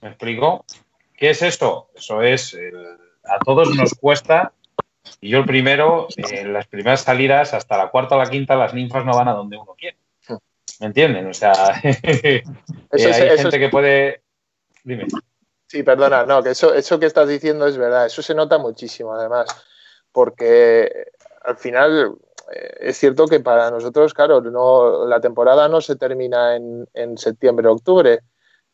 ¿Me explico? ¿Qué es eso? Eso es, a todos nos cuesta, y yo el primero, en las primeras salidas, hasta la cuarta o la quinta, las ninfas no van a donde uno quiere. ¿Me entienden? O sea, eh, hay gente que puede... Dime. Sí, perdona, no, que eso, eso que estás diciendo es verdad, eso se nota muchísimo además, porque al final eh, es cierto que para nosotros, claro, no, la temporada no se termina en, en septiembre o octubre,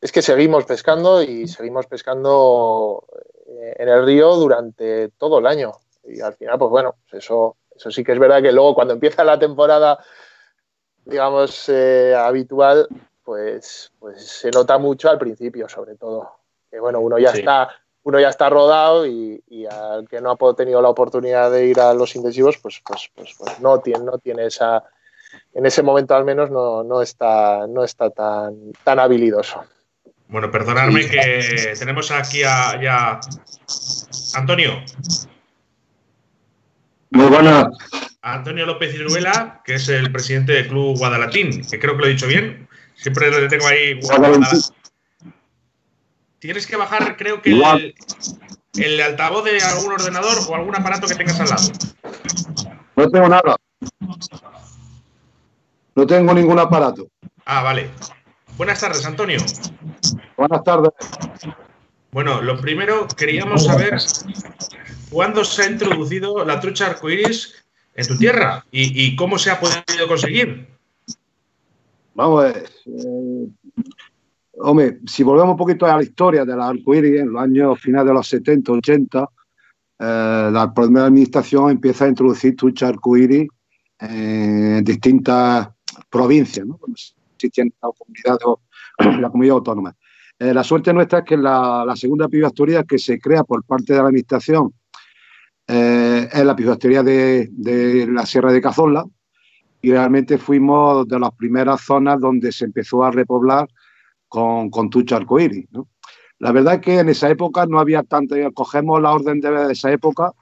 es que seguimos pescando y seguimos pescando eh, en el río durante todo el año. Y al final, pues bueno, eso, eso sí que es verdad que luego cuando empieza la temporada, digamos, eh, habitual, pues, pues se nota mucho al principio, sobre todo. Que bueno, uno ya está uno ya está rodado y, al que no ha tenido la oportunidad de ir a los intensivos, pues, pues, pues, pues no tiene, no tiene esa, en ese momento al menos no, no está, no está tan, tan habilidoso. Bueno, perdonadme que tenemos aquí a, ya Antonio. Muy buenas. Antonio López Iruela, que es el presidente del Club Guadalatín, que creo que lo he dicho bien. Siempre le tengo ahí. Tienes que bajar, creo que el, el, altavoz de algún ordenador o algún aparato que tengas al lado. No tengo nada. No tengo ningún aparato. Ah, vale. Buenas tardes, Antonio. Buenas tardes. Bueno, lo primero, queríamos saber cuándo se ha introducido la trucha arcoíris en tu tierra y, cómo se ha podido conseguir. Vamos a ver. Eh, hombre, si volvemos un poquito a la historia de la arcoíris, en los años finales de los 70, 80, eh, la primera administración empieza a introducir trucha arcoíris en distintas provincias, ¿no? Existían en la comunidad autónoma. Eh, la suerte nuestra es que la, segunda pisbacteria que se crea por parte de la Administración eh, es la pisbacteria de, de, la Sierra de Cazorla y realmente fuimos de las primeras zonas donde se empezó a repoblar con, con tucha arcoíris. La verdad es que en esa época no había tanto, cogemos la orden de, esa época,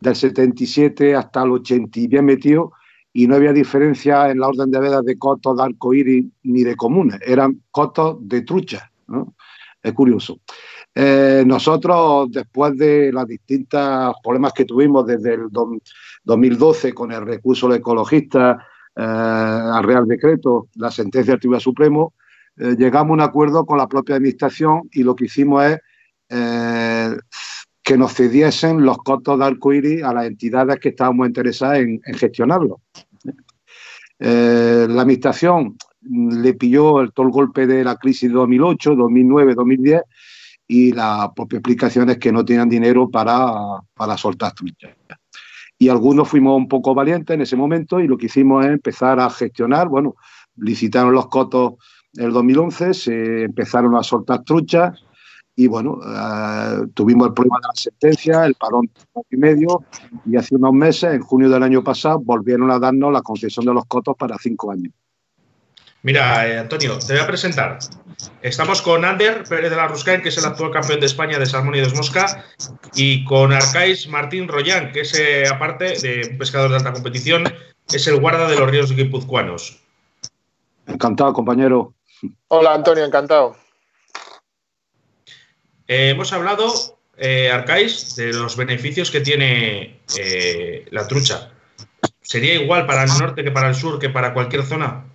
del 77 hasta el 80 y bien metido, y no había diferencia en la orden de vedas de cotos de arcoíris ni de comunes, eran cotos de trucha. Es curioso. Eh, nosotros, después de los distintos problemas que tuvimos desde el 2012 con el recurso de ecologistas eh, al Real Decreto, la sentencia del Tribunal Supremo, eh, llegamos a un acuerdo con la propia Administración y lo que hicimos es que nos cediesen los cotos de arcoíris a las entidades que estábamos interesadas en, en gestionarlo. Eh, la administración le pilló el, todo el golpe de la crisis de 2008, 2009, 2010 y la propia explicación es que no tenían dinero para, para soltar truchas. Y algunos fuimos un poco valientes en ese momento y lo que hicimos es empezar a gestionar, bueno, licitaron los cotos en el 2011, se empezaron a soltar truchas, y bueno, eh, tuvimos el problema de la sentencia, el parón y medio, y hace unos meses, en junio del año pasado, volvieron a darnos la concesión de los cotos para cinco años. Mira, eh, Antonio, te voy a presentar. Estamos con Ander Pérez de la Ruscain, que es el actual campeón de España de salmón y de mosca, y con Arcais Martín Royán, que es, eh, aparte de un pescador de alta competición, es el guarda de los ríos guipuzcoanos. Encantado, compañero. Hola, Antonio, encantado. Eh, hemos hablado, eh, Arcais, de los beneficios que tiene eh, la trucha. ¿Sería igual para el norte que para el sur, que para cualquier zona?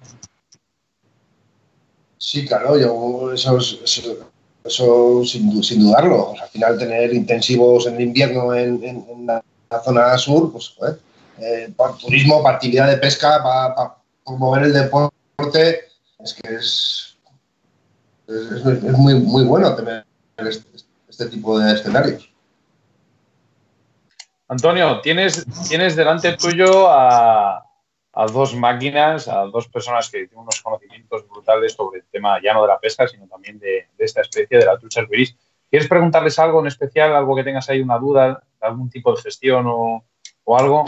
Sí, claro, yo, eso, eso, sin, dudarlo. al final, tener intensivos en invierno en, la, zona sur, pues, eh, por turismo, para actividad de pesca, para, promover el deporte, es que es, es, es muy, muy bueno tener este, este, tipo de escenarios. Antonio, tienes, tienes delante tuyo a, dos máquinas, a dos personas que tienen unos conocimientos brutales sobre el tema ya no de la pesca, sino también de, esta especie de la trucha arcoiris. ¿Quieres preguntarles algo en especial, algo que tengas ahí una duda, algún tipo de gestión o, algo?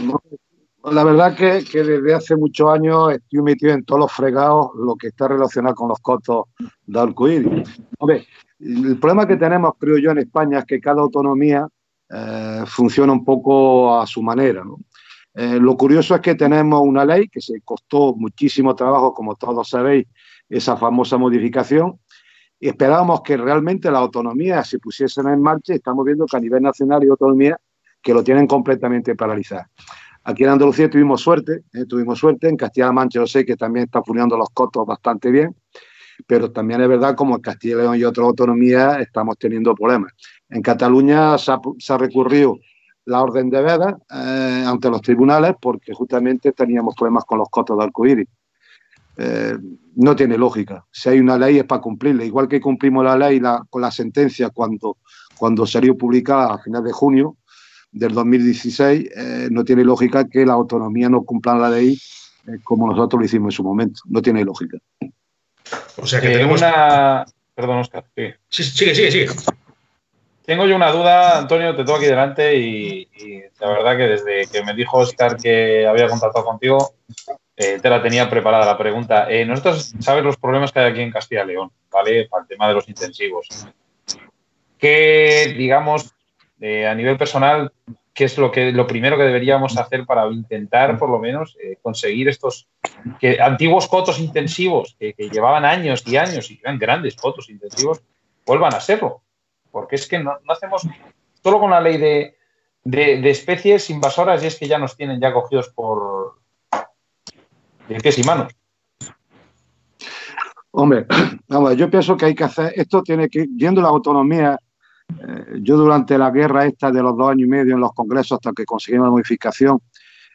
La verdad que, que, desde hace muchos años estoy metido en todos los fregados lo que está relacionado con los costos de arcoíris. Hombre, el problema que tenemos, creo yo, en España es que cada autonomía eh, funciona un poco a su manera. Eh, lo curioso es que tenemos una ley que se costó muchísimo trabajo, como todos sabéis, esa famosa modificación, esperábamos que realmente la autonomía se pusiesen en marcha y estamos viendo que a nivel nacional hay autonomía que lo tienen completamente paralizado. Aquí en Andalucía tuvimos suerte, eh, tuvimos suerte, en Castilla-La Mancha yo sé que también está funcionando los costos bastante bien, pero también es verdad como en Castilla y León y otras autonomías estamos teniendo problemas. En Cataluña se ha, recurrido la orden de veda eh, ante los tribunales porque justamente teníamos problemas con los costos de arcoíris. Eh, no tiene lógica. Si hay una ley es para cumplirla. Igual que cumplimos la ley con la sentencia cuando, cuando salió publicada a finales de junio del 2016, eh, no tiene lógica que la autonomía no cumpla la ley como nosotros lo hicimos en su momento. No tiene lógica. O sea que tenemos una. Perdón, Oscar. Sí. Sigue, sigue, sigue. Tengo yo una duda, Antonio, te tengo aquí delante y, la verdad que desde que me dijo Oscar que había contactado contigo, eh, te la tenía preparada la pregunta. Eh, nosotros sabes los problemas que hay aquí en Castilla y León, ¿vale? Para el tema de los intensivos. ¿Qué, digamos, eh, a nivel personal, qué es lo, que, lo primero que deberíamos hacer para intentar, por lo menos, eh, conseguir estos que, antiguos cotos intensivos que, llevaban años y años y eran grandes cotos intensivos, vuelvan a serlo. Porque es que no, hacemos solo con la ley de, de, especies invasoras y es que ya nos tienen ya cogidos por de pies y manos. Hombre, vamos, yo pienso que hay que hacer, esto tiene que, yendo la autonomía eh, yo durante la guerra esta de los dos años y medio en los congresos hasta que conseguimos la modificación,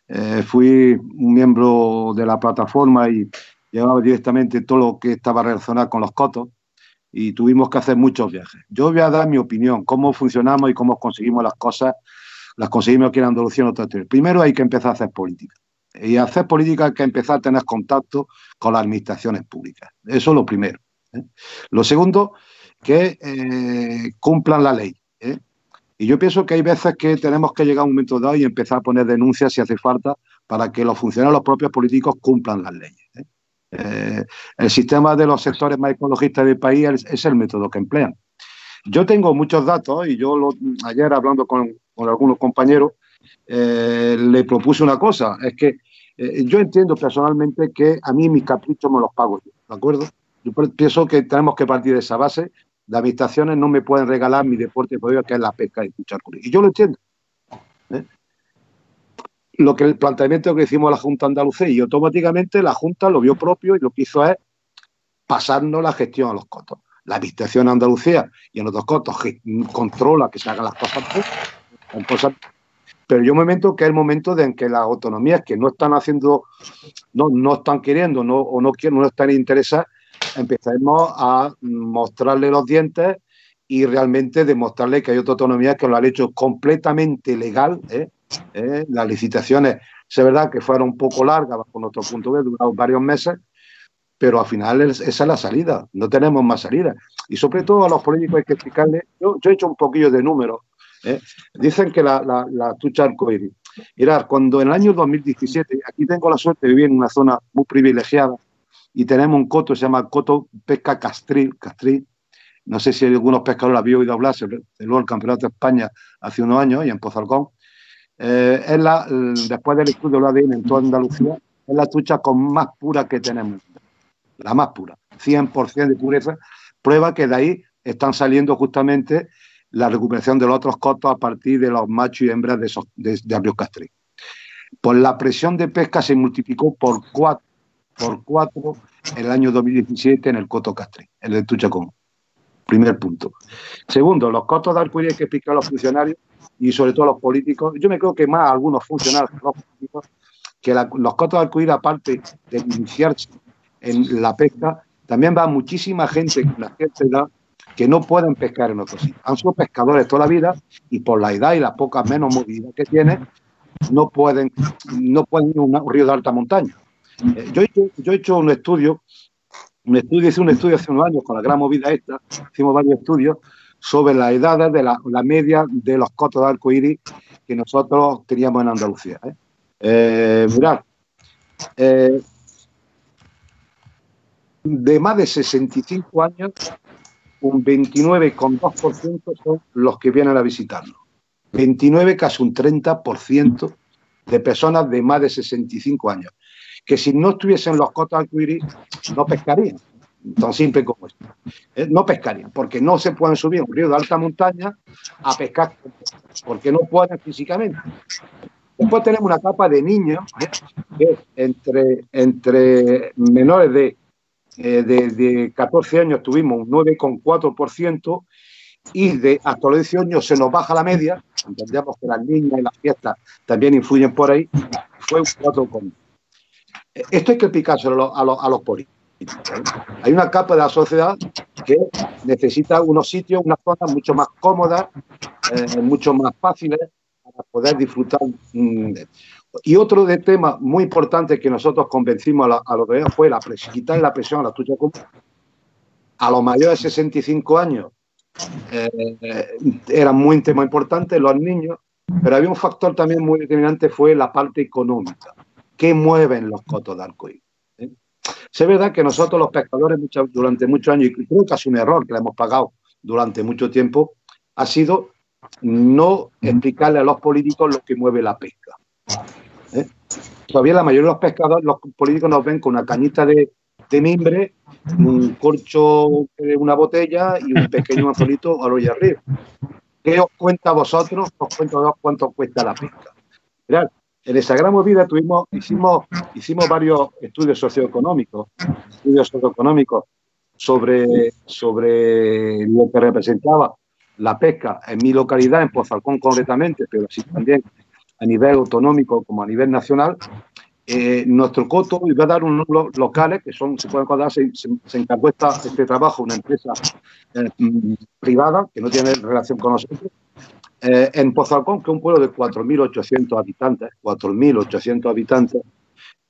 eh, fui un miembro de la plataforma y llevaba directamente todo lo que estaba relacionado con los cotos y tuvimos que hacer muchos viajes. Yo voy a dar mi opinión, cómo funcionamos y cómo conseguimos las cosas, las conseguimos aquí en Andalucía en otro Primero hay que empezar a hacer política. Y hacer política hay que empezar a tener contacto con las administraciones públicas. Eso es lo primero. ¿eh? Lo segundo, que eh, cumplan la ley. ¿eh? Y yo pienso que hay veces que tenemos que llegar a un momento dado y empezar a poner denuncias si hace falta para que los funcionarios, los propios políticos cumplan las leyes. ¿eh? el sistema de los sectores más ecologistas del país es, el método que emplean. Yo tengo muchos datos y yo ayer hablando con, algunos compañeros le propuse una cosa, es que yo entiendo personalmente que a mí mis caprichos me los pago yo, ¿de acuerdo? Yo pienso que tenemos que partir de esa base las habitaciones no me pueden regalar mi deporte que es la pesca y escuchar Y yo lo entiendo. ¿eh? Lo que el planteamiento que hicimos la Junta Andalucía y automáticamente la Junta lo vio propio y lo que hizo es pasarnos la gestión a los cotos. La Administración Andalucía y en otros cotos controla que se hagan las cosas, pero yo me momento que es el momento de en que las autonomías que no están haciendo, no, no están queriendo no, o no quieren, no están interesadas, empecemos a mostrarle los dientes y realmente demostrarle que hay otra autonomía que lo ha hecho completamente legal. ¿eh? ¿Eh? Las licitaciones, es verdad que fueron un poco largas bajo nuestro punto de vista, duraron varios meses, pero al final esa es la salida, no tenemos más salida. Y sobre todo a los políticos hay que explicarle, yo, he hecho un poquillo de números, ¿eh? dicen que la, la, la tucha arcoíris, era cuando en el año 2017, aquí tengo la suerte de vivir en una zona muy privilegiada, y tenemos un coto, se llama Coto Pesca Castril, Castril. No sé si algunos pescadores habían oído hablar, se luego el Campeonato de España hace unos años y en Pozalcón. Eh, es la, después del estudio del ADN en toda Andalucía, es la trucha con más pura que tenemos. La más pura, 100% de pureza. Prueba que de ahí están saliendo justamente la recuperación de los otros cotos a partir de los machos y hembras de, esos, de, de Castril. Por la presión de pesca se multiplicó por cuatro por cuatro el año 2017 en el Coto Castre, el de Tuchacón. Primer punto. Segundo, los costos de arcoíris que explicar a los funcionarios y sobre todo a los políticos. Yo me creo que más algunos funcionarios los políticos, que los costos de arcoíris, aparte de iniciarse en la pesca, también va muchísima gente con la cierta edad que no pueden pescar en otros sitios. Han sido pescadores toda la vida y por la edad y la poca menos movilidad que tienen, no pueden, no pueden ir a un río de alta montaña. Eh, yo, he hecho, un estudio, un estudio, hice un estudio hace unos años con la gran movida esta, hicimos varios estudios sobre las edades de la, media de los cotos de arco iris que nosotros teníamos en Andalucía. ¿eh? Eh, mirad, de más de 65 años, un 29,2% son los que vienen a visitarnos. 29, casi un 30% de personas de más de 65 años que si no estuviesen los cotos arcoíris no pescarían. tan simple como esto. Eh, no pescarían, porque no se pueden subir a un río de alta montaña a pescar, porque no pueden físicamente. Después tenemos una capa de niños que entre, entre menores de, eh, de, 14 años tuvimos un 9,4% y de hasta los 18 años se nos baja la media, entendemos que las niñas y las fiestas también influyen por ahí, fue un 4,1%. Esto hay que explicárselo a los, a los políticos. Hay una capa de la sociedad que necesita unos sitios, unas zonas mucho más cómodas, eh, mucho más fáciles para poder disfrutar. Mm, y otro de tema muy importante que nosotros convencimos a, los de fue la quitar la presión a la tuya común. A los mayores de 65 años eh, era muy tema importante, los niños, pero había un factor también muy determinante, fue la parte económica. ¿Qué mueven los cotos de arcoíris? Es verdad que nosotros los pescadores durante muchos años, y creo que es un error que le hemos pagado durante mucho tiempo, ha sido no explicarle a los políticos lo que mueve la pesca. ¿eh? Todavía la mayoría de los pescadores, los políticos nos ven con una cañita de, mimbre, un corcho de una botella y un pequeño anzuelito a lo arriba. ¿Qué os cuenta a vosotros? Os cuento cuánto cuesta la pesca. Mirad, en esa gran movida tuvimos, hicimos, hicimos varios estudios socioeconómicos, estudios socioeconómicos sobre, sobre lo que representaba la pesca en mi localidad, en Pozalcón concretamente, pero así también a nivel autonómico como a nivel nacional. Eh, nuestro coto iba a dar unos locales que son, se pueden acordar, se, encargó este trabajo una empresa eh, privada que no tiene relación con nosotros, eh, en Pozalcón, que es un pueblo de 4.800 habitantes, 4.800 habitantes,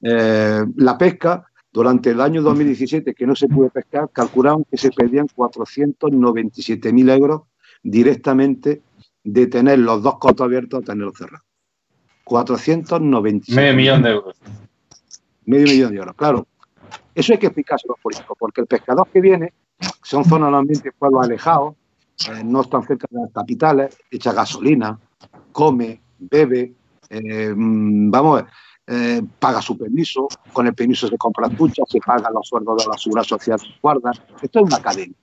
eh, la pesca durante el año 2017, que no se pudo pescar, calcularon que se perdían 497.000 euros directamente de tener los dos cotos abiertos a tenerlos cerrados. 497. Medio millón de euros. Medio millón de euros, claro. Eso hay que explicarse a los políticos, porque el pescador que viene son zonas normalmente pueblos alejados, eh, no están cerca de las capitales, echa gasolina, come, bebe, eh, mm, vamos, eh, paga su permiso, con el permiso se compra duchas, se pagan los sueldos de la seguridad social, guarda. Esto es una cadena,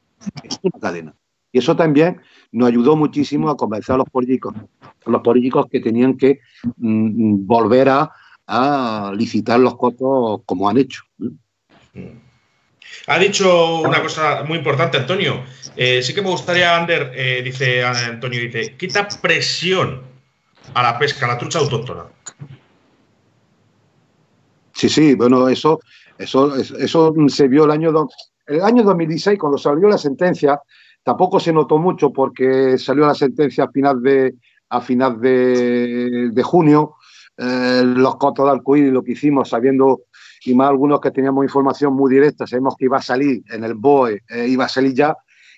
es una cadena. Y eso también nos ayudó muchísimo a convencer a los políticos, a los políticos que tenían que mm, volver a, licitar los costos como han hecho. Ha dicho una cosa muy importante, Antonio. Eh, sí que me gustaría, Ander, eh, dice Antonio, dice, quita presión a la pesca, a la trucha autóctona. Sí, sí, bueno, eso, eso, eso se vio el año, el año 2016, cuando salió la sentencia, tampoco se notó mucho porque salió la sentencia a final de, a final de, junio. Eh, los cotos de arcoíris, lo que hicimos, sabiendo y más algunos que teníamos información muy directa, sabemos que iba a salir en el BOE, eh, iba a salir ya,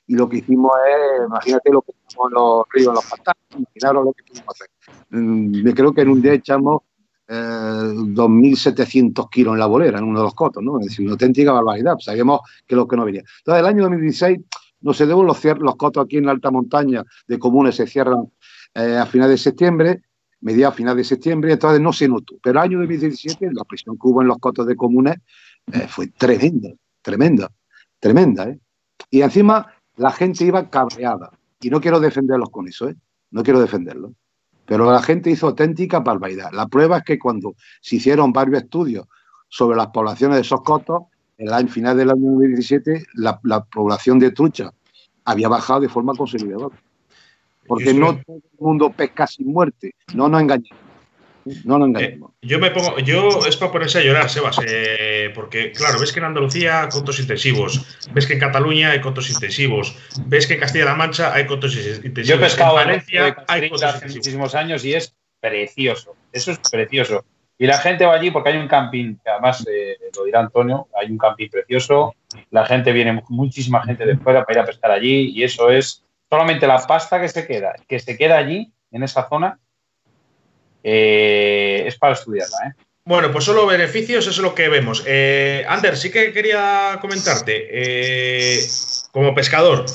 y lo que hicimos es, imagínate lo que hicimos en los ríos, en los pantanos, imaginaros lo que pudimos hacer. Mm, creo que en un día echamos eh, 2.700 kilos en la bolera, en uno de los cotos, ¿no? Es decir, una auténtica barbaridad, sabíamos que lo que no venía. Entonces, el año 2016 no se deben los, los cotos aquí en la alta montaña de comunes se cierran eh, a finales de septiembre mediados, final de septiembre, entonces no se notó. Pero el año 2017, la presión que hubo en los cotos de comunes eh, fue tremenda, tremenda, tremenda. ¿eh? Y encima la gente iba cabreada. Y no quiero defenderlos con eso, ¿eh? no quiero defenderlos. Pero la gente hizo auténtica barbaridad. La prueba es que cuando se hicieron varios estudios sobre las poblaciones de esos cotos, en el final del año 2017, la, la población de trucha había bajado de forma considerable porque no todo el mundo pesca sin muerte. No nos engañemos. No nos engañemos. Eh, yo me pongo, yo es para ponerse a llorar, Sebas, eh, porque claro, ves que en Andalucía hay cotos intensivos, ves que en Cataluña hay cotos intensivos, ves que en Castilla-La Mancha hay cotos intensivos. Yo he pescado en Valencia hay hace muchísimos años y es precioso. Eso es precioso. Y la gente va allí porque hay un camping, que además eh, lo dirá Antonio, hay un camping precioso. La gente viene, muchísima gente de fuera para ir a pescar allí y eso es solamente la pasta que se queda, que se queda allí, en esa zona, eh, es para estudiarla. ¿eh? Bueno, pues solo beneficios, eso es lo que vemos. Eh, Ander, sí que quería comentarte, eh, como pescador,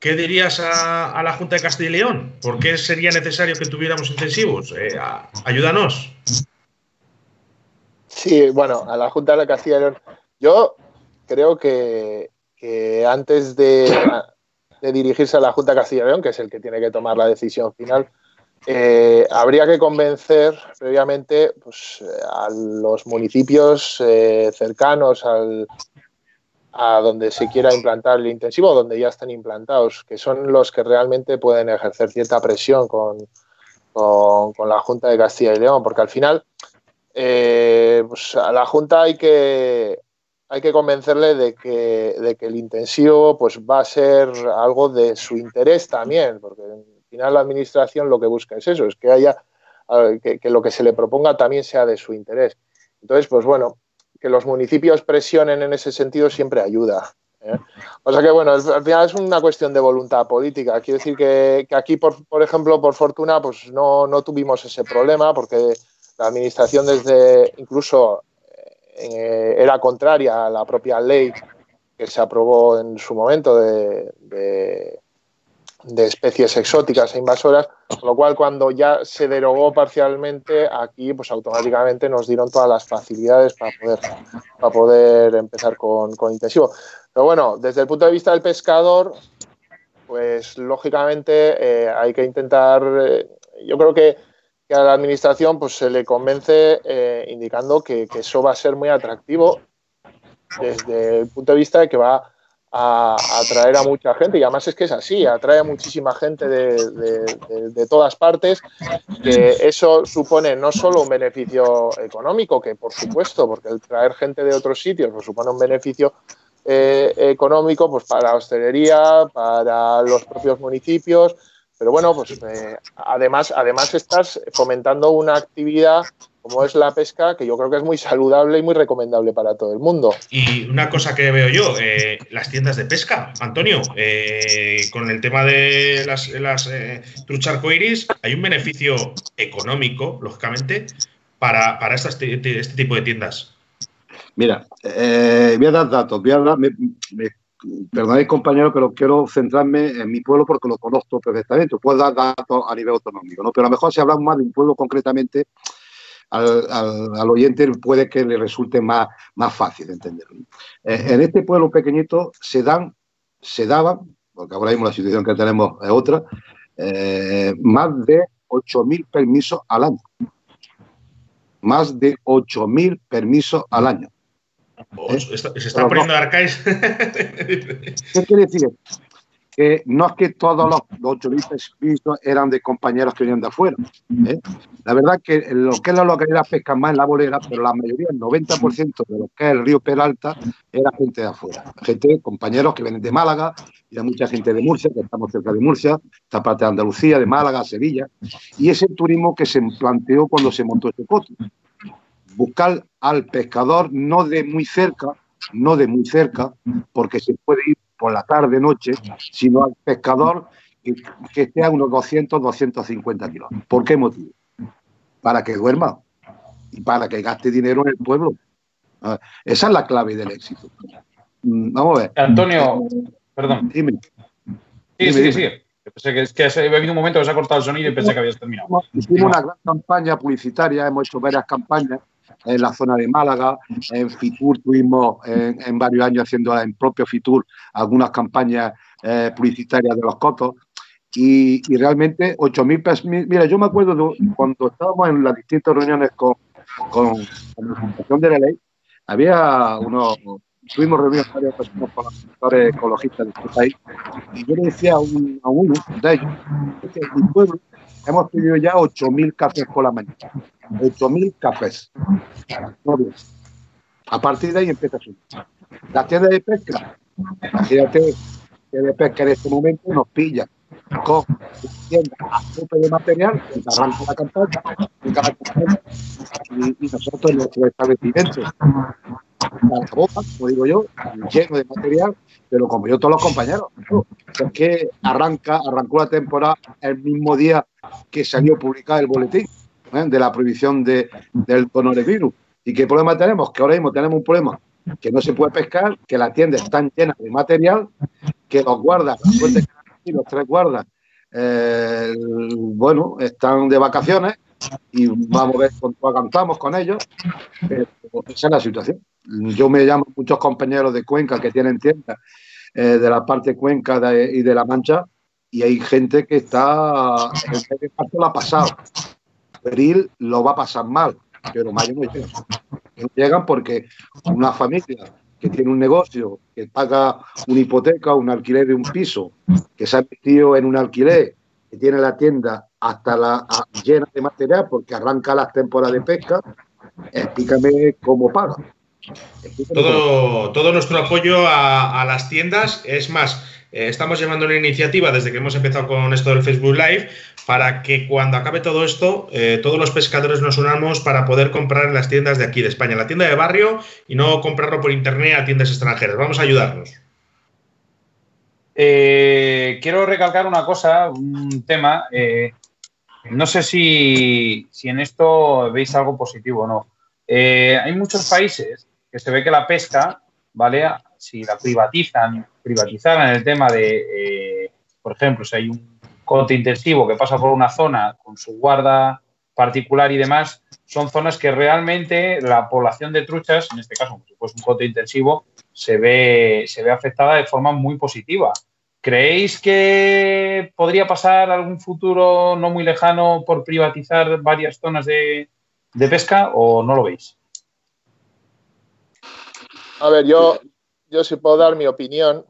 ¿qué dirías a, la Junta de Castilla y León? ¿Por qué sería necesario que tuviéramos intensivos? ayúdanos. Sí, bueno, a la Junta de Castilla y León. Yo creo que, antes de, dirigirse a la Junta de Castilla y León, que es el que tiene que tomar la decisión final, eh, habría que convencer previamente pues, a los municipios eh, cercanos al, a donde se quiera implantar el intensivo, donde ya están implantados, que son los que realmente pueden ejercer cierta presión con, con, la Junta de Castilla y León, porque al final eh, pues a la Junta hay que, hay que convencerle de que, de que el intensivo pues, va a ser algo de su interés también, porque al final la Administración lo que busca es eso, es que haya que, que lo que se le proponga también sea de su interés. Entonces, pues bueno, que los municipios presionen en ese sentido siempre ayuda. ¿eh? O sea que, bueno, al final es una cuestión de voluntad política. Quiero decir que, aquí, por, ejemplo, por fortuna, pues no, no, tuvimos ese problema porque la administración desde incluso eh, era contraria a la propia ley que se aprobó en su momento de, especies exóticas e invasoras, con lo cual cuando ya se derogó parcialmente, aquí pues automáticamente nos dieron todas las facilidades para poder, para poder empezar con, intensivo. Pero bueno, desde el punto de vista del pescador, pues lógicamente eh, hay que intentar, eh, yo creo que, a la administración pues se le convence eh, indicando que, que eso va a ser muy atractivo desde el punto de vista de que va a, atraer a mucha gente. Y además es que es así, atrae a muchísima gente de, todas partes, que eso supone no solo un beneficio económico, que por supuesto, porque el traer gente de otros sitios pues, supone un beneficio eh, económico pues, para la hostelería, para los propios municipios, pero bueno, pues eh, además, además estás fomentando una actividad como es la pesca, que yo creo que es muy saludable y muy recomendable para todo el mundo. Y una cosa que veo yo, eh, las tiendas de pesca, Antonio, eh, con el tema de las, las eh, truchas arcoiris, hay un beneficio económico, lógicamente, para, para este, este, tipo de tiendas. Mira, voy a dar datos, voy a dar, me, perdonadme compañero, pero quiero centrarme en mi pueblo porque lo conozco perfectamente. Puedo dar datos a nivel autonómico, ¿no? pero a lo mejor si hablamos más de un pueblo concretamente, al, oyente puede que le resulte más, más fácil entenderlo. Eh, en este pueblo pequeñito se dan, se daban, porque ahora mismo la situación que tenemos es otra, eh, más de 8.000 permisos al año. Más de 8.000 permisos al año. ¿Eh? Se está poniendo arcáis. ¿Qué quiere decir? que no es que todos los, los turistas eran de compañeros que venían de afuera. ¿eh? La verdad que lo que es la localidad pesca más en la bolera, pero la mayoría, el 90% de lo que es el río Peralta, era gente de afuera. Gente, compañeros que vienen de Málaga, y hay mucha gente de Murcia, que estamos cerca de Murcia, esta parte de Andalucía, de Málaga, Sevilla, y ese turismo que se planteó cuando se montó este coto. Buscar al pescador no de muy cerca, no de muy cerca, porque se puede ir por la tarde, noche, sino al pescador que, esté a unos 200, 250 kilómetros. ¿Por qué motivo? Para que duerma y para que gaste dinero en el pueblo. Ah, esa es la clave del éxito. Mm, vamos a ver. Antonio, perdón. Dime. Sí, sí, sí. Pensé que, es que ha habido un momento que se ha cortado el sonido y pensé que habías terminado. Hicimos una gran campaña publicitaria, hemos hecho varias campañas en la zona de Málaga, en Fitur tuvimos en, varios años haciendo en propio Fitur algunas campañas eh, publicitarias de los cotos. Y, realmente 8.000 pesos. Mira, yo me acuerdo cuando estábamos en las distintas reuniones con, con, la presentación de la ley, había unos, tuvimos reuniones con varias personas con los sectores ecologistas de este país, y yo le decía a, uno de ellos que en mi pueblo hemos tenido ya 8.000 cafés por la mañana. 8.000 cafés. A partir de ahí empieza a subir. La tienda de pesca, imagínate que de pesca en este momento nos pilla con tienda a tope de material, arranca la campaña, y, y nosotros nuestro establecimiento, la boca, como digo yo, lleno de material, pero como yo todos los compañeros. Es que arranca, arrancó la temporada el mismo día que salió publicado el boletín. ¿eh? de la prohibición de, del coronavirus. ¿Y qué problema tenemos? Que ahora mismo tenemos un problema que no se puede pescar, que las tiendas están llenas de material, que los guardas, los tres guardas, eh, bueno, están de vacaciones y vamos a ver cuánto aguantamos con ellos. esa es la situación. yo me llamo muchos compañeros de Cuenca que tienen tiendas eh, de la parte Cuenca y de La Mancha y hay gente que está el medio lo ha pasado. Peril lo va a pasar mal, pero mayo no llegan. No llegan porque una familia que tiene un negocio, que paga una hipoteca, un alquiler de un piso, que se ha metido en un alquiler, que tiene la tienda hasta la llena de material porque arranca las temporadas de pesca, explícame cómo paga. todo, todo nuestro apoyo a, las tiendas, es más, eh, estamos llevando una iniciativa desde que hemos empezado con esto del Facebook Live para que cuando acabe todo esto, eh, todos los pescadores nos unamos para poder comprar en las tiendas de aquí de España, la tienda de barrio y no comprarlo por internet a tiendas extranjeras. Vamos a ayudarnos. Eh, quiero recalcar una cosa, un tema. no sé si, si, en esto veis algo positivo o no. hay muchos países que se ve que la pesca, ¿vale? Si la privatizan privatizar en el tema de, eh, por ejemplo, si hay un cote intensivo que pasa por una zona con su guarda particular y demás, son zonas que realmente la población de truchas, en este caso, fuese un cote intensivo, se ve, se ve afectada de forma muy positiva. ¿Creéis que podría pasar algún futuro no muy lejano por privatizar varias zonas de pesca o no lo veis? A ver, yo, yo si puedo dar mi opinión,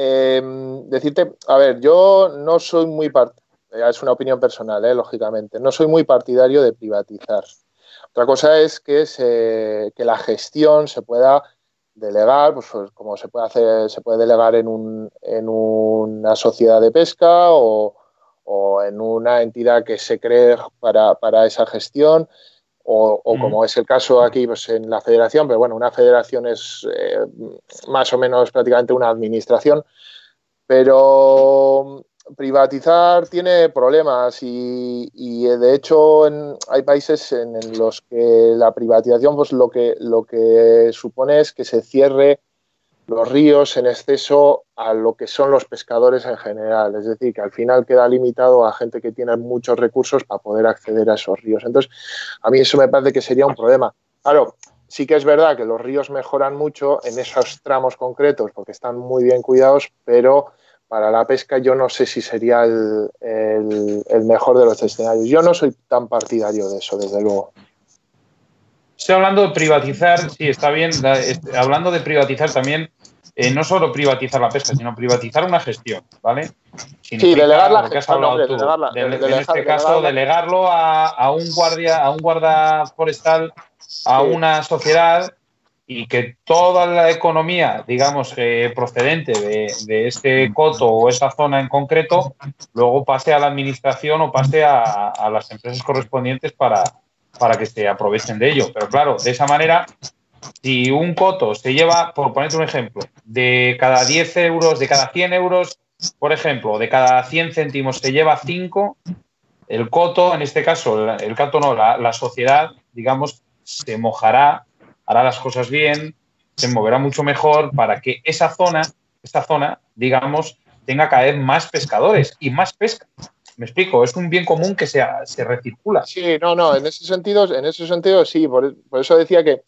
Em, decirte, a ver, yo no soy muy es una opinión personal, eh, lógicamente, no soy muy partidario de privatizar. Otra cosa es que, que la gestión se pueda delegar, pues, pues, como se puede hacer, se puede delegar en una sociedad de pesca o, o, en una entidad que se cree para, para esa gestión o, como es el caso aquí pues, en la federación, pero bueno, una federación es eh, más o menos prácticamente una administración, pero privatizar tiene problemas y, de hecho hay países en, los que la privatización pues lo que, lo que supone es que se cierre los ríos en exceso a lo que son los pescadores en general. Es decir, que al final queda limitado a gente que tiene muchos recursos para poder acceder a esos ríos. Entonces, a mí eso me parece que sería un problema. Claro, sí que es verdad que los ríos mejoran mucho en esos tramos concretos porque están muy bien cuidados, pero para la pesca yo no sé si sería el, mejor de los escenarios. Yo no soy tan partidario de eso, desde luego. Estoy hablando de privatizar, sí, está bien. hablando de privatizar también, eh, no solo privatizar la pesca, sino privatizar una gestión, ¿vale? sí, delegar la gestión. en este caso, delegarlo a, un guardia, a un guarda forestal, a una sociedad y que toda la economía, digamos, eh, procedente de, de, este coto o esa zona en concreto, luego pase a la administración o pase a las empresas correspondientes para, para que se aprovechen de ello. Pero claro, de esa manera, si un coto se lleva, por ponerte un ejemplo, de cada 10 euros, de cada 100 euros, por ejemplo, de cada 100 céntimos se lleva 5, el coto, en este caso, el, coto no, la, sociedad, digamos, se mojará, hará las cosas bien, se moverá mucho mejor para que esa zona, esta zona, digamos, tenga cada vez más pescadores y más pesca. Me explico, es un bien común que se, se recircula. Sí, no, no, en ese sentido, en ese sentido sí, por, eso decía que,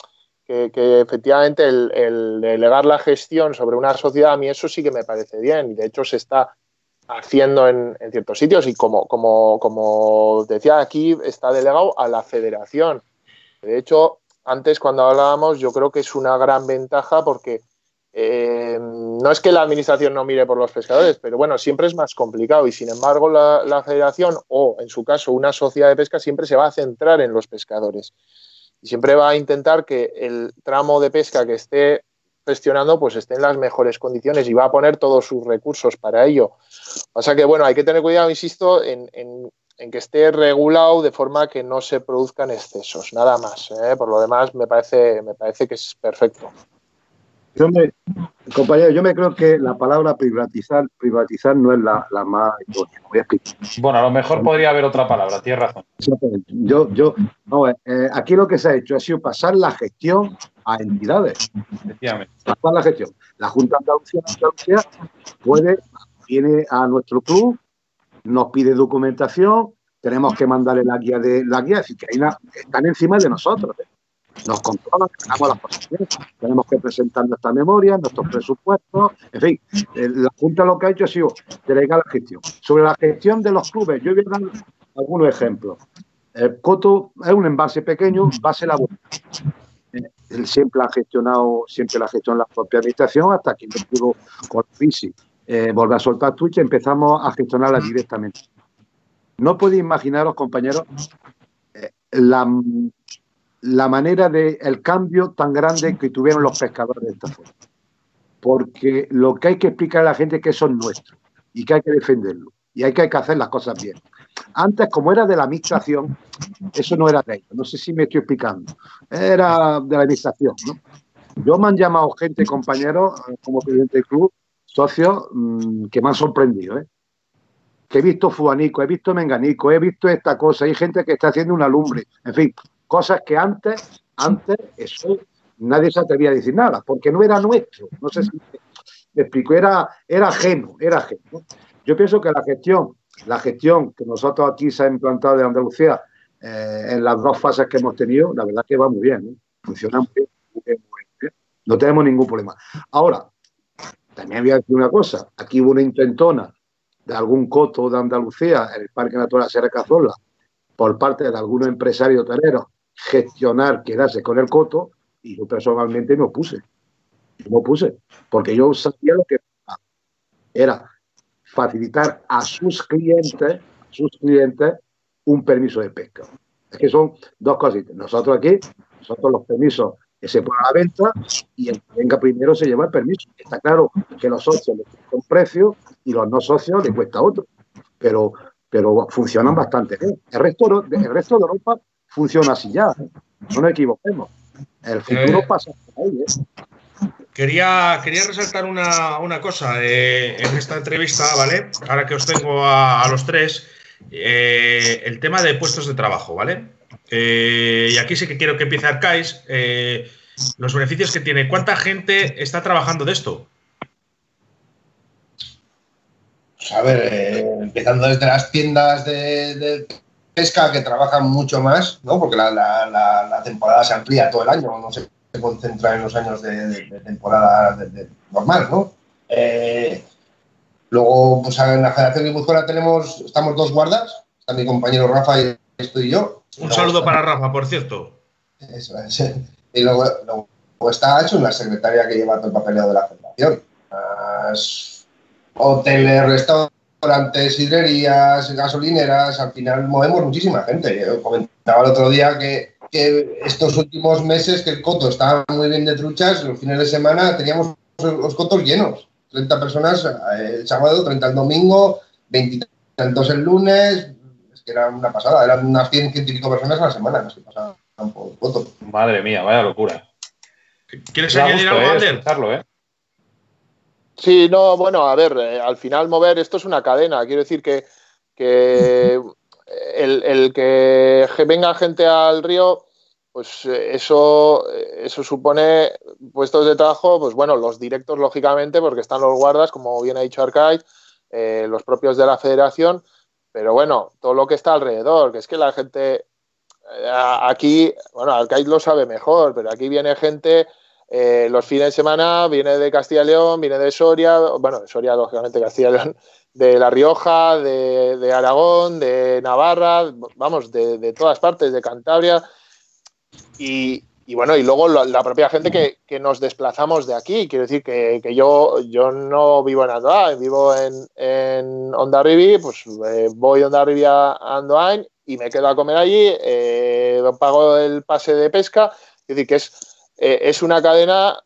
que, efectivamente el, delegar la gestión sobre una sociedad, a mí eso sí que me parece bien, y de hecho se está haciendo en, ciertos sitios, y como, como, como decía aquí, está delegado a la federación. De hecho, antes cuando hablábamos, yo creo que es una gran ventaja porque eh, no es que la administración no mire por los pescadores, pero bueno, siempre es más complicado y sin embargo la, federación o en su caso una sociedad de pesca siempre se va a centrar en los pescadores y siempre va a intentar que el tramo de pesca que esté gestionando pues esté en las mejores condiciones y va a poner todos sus recursos para ello. Pasa que bueno, hay que tener cuidado, insisto, en, que esté regulado de forma que no se produzcan excesos, nada más. ¿eh? Por lo demás me parece, me parece que es perfecto. Yo me, compañero, yo me creo que la palabra privatizar, privatizar no es la, más idónea. Voy a explicar. Bueno, a lo mejor podría haber otra palabra, tienes razón. Yo, yo, no, eh, aquí lo que se ha hecho ha sido pasar la gestión a entidades. Efectivamente. Pasar la gestión. La Junta de Andalucía, puede, viene a nuestro club, nos pide documentación, tenemos que mandarle la guía de la guía, así que hay están encima de nosotros. ¿eh? Nos controlan, las cosas tenemos que presentar nuestra memoria, nuestros presupuestos, en fin, eh, la Junta lo que ha hecho ha sido delegar la gestión. Sobre la gestión de los clubes, yo voy a dar algunos ejemplos. El Coto es un envase pequeño, base laboral. Él siempre ha gestionado, siempre la gestión la propia administración hasta que pudo con crisis eh, volver a soltar Twitch empezamos a gestionarla directamente. No podéis imaginaros, compañeros, eh, la, la manera de el cambio tan grande que tuvieron los pescadores de esta forma. Porque lo que hay que explicar a la gente es que eso es nuestro y que hay que defenderlo y hay que, hay que hacer las cosas bien. Antes, como era de la administración, eso no era de ellos. No sé si me estoy explicando. Era de la administración. ¿no? Yo me han llamado gente, compañeros, como presidente del club, socios, mm, que me han sorprendido. ¿eh? Que he visto Fuanico, he visto Menganico, he visto esta cosa. Hay gente que está haciendo una lumbre. En fin, cosas que antes, antes, eso nadie se atrevía a decir nada, porque no era nuestro. No sé si me explico, era, era ajeno, era ajeno. Yo pienso que la gestión la gestión que nosotros aquí se ha implantado de Andalucía eh, en las dos fases que hemos tenido, la verdad que va muy bien, ¿eh? funciona muy bien, no tenemos ningún problema. Ahora, también voy a decir una cosa, aquí hubo una intentona de algún coto de Andalucía en el Parque Natural Sierra Cazorla por parte de algunos empresarios hoteleros gestionar, quedarse con el coto y yo personalmente me opuse. me opuse, porque yo sabía lo que era facilitar a sus clientes, sus clientes, un permiso de pesca. Es que son dos cositas. Nosotros aquí, nosotros los permisos que se ponen a la venta y el que venga primero se lleva el permiso. Está claro que los socios les cuesta un precio y los no socios les cuesta otro, pero, pero funcionan bastante bien. El resto, el resto de Europa funciona así ya, ¿eh? no nos equivoquemos. El futuro pasa por ahí. ¿eh? Quería, quería resaltar una, cosa eh, en esta entrevista, ¿vale? Ahora que os tengo a, los tres, eh, el tema de puestos de trabajo, ¿vale? Eh, y aquí sí que quiero que empiece Arcais. los beneficios que tiene. ¿Cuánta gente está trabajando de esto? Pues a ver, empezando desde las tiendas de, pesca que trabajan mucho más, ¿no? Porque la, la temporada se amplía todo el año, no sé se concentra en los años de, temporada normal, ¿no? Eh, luego, pues en la Federación de Guipúzcoa tenemos, estamos dos guardas, está mi compañero Rafa y estoy yo. Un saludo para Rafa, por cierto. Eso es. Y luego, está hecho una secretaria que lleva todo el papeleo de la Federación. hoteles, restaurantes, hidrerías, gasolineras, al final movemos muchísima gente. Yo comentaba el otro día que que estos últimos meses que el coto estaba muy bien de truchas, los fines de semana teníamos los cotos llenos. 30 personas eh, el sábado, 30 el domingo, 20 tantos el lunes. Es que era una pasada, eran unas 100, 100 y pico personas a la semana las que pasaban por el coto. Madre mía, vaya locura. ¿Quieres añadir algo, eh, Ander? ¿eh? Sí, no, bueno, a ver, eh, al final mover esto es una cadena. Quiero decir que, que el, que venga gente al río, pues eh, eso, eh, eso supone puestos de trabajo, pues bueno, los directos, lógicamente, porque están los guardas, como bien ha dicho Arcade, eh, los propios de la federación, pero bueno, todo lo que está alrededor, que es que la gente aquí, bueno, Arcade lo sabe mejor, pero aquí viene gente los fines de semana, viene de Castilla y León, viene de Soria, bueno, de Soria, lógicamente, Castilla y León, de La Rioja, de, Aragón, de Navarra, vamos, de, todas partes, de Cantabria. Y, bueno, y luego la, propia gente que, nos desplazamos de aquí. Quiero decir que, yo, yo no vivo en Andoain, vivo en, en Ondarribi, pues eh, voy a Ondarribi a Andoain y me quedo a comer allí, eh, pago el pase de pesca. Es decir, que es, eh, es una cadena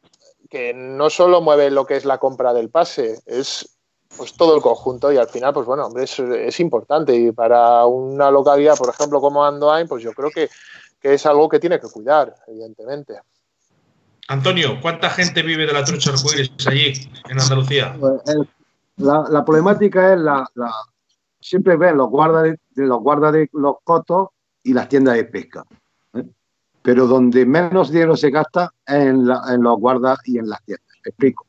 que no solo mueve lo que es la compra del pase, es pues todo el conjunto y al final, pues bueno, hombre, es, es importante y para una localidad, por ejemplo, como Andoain, pues yo creo que, es algo que tiene que cuidar, evidentemente. Antonio, ¿cuánta gente vive de la trucha arcoíris allí, en Andalucía? Pues, la, problemática es la, siempre ven los guardas de, los guardas de los cotos y las tiendas de pesca. ¿Eh? Pero donde menos dinero se gasta es en, los guardas y en las tiendas. Explico.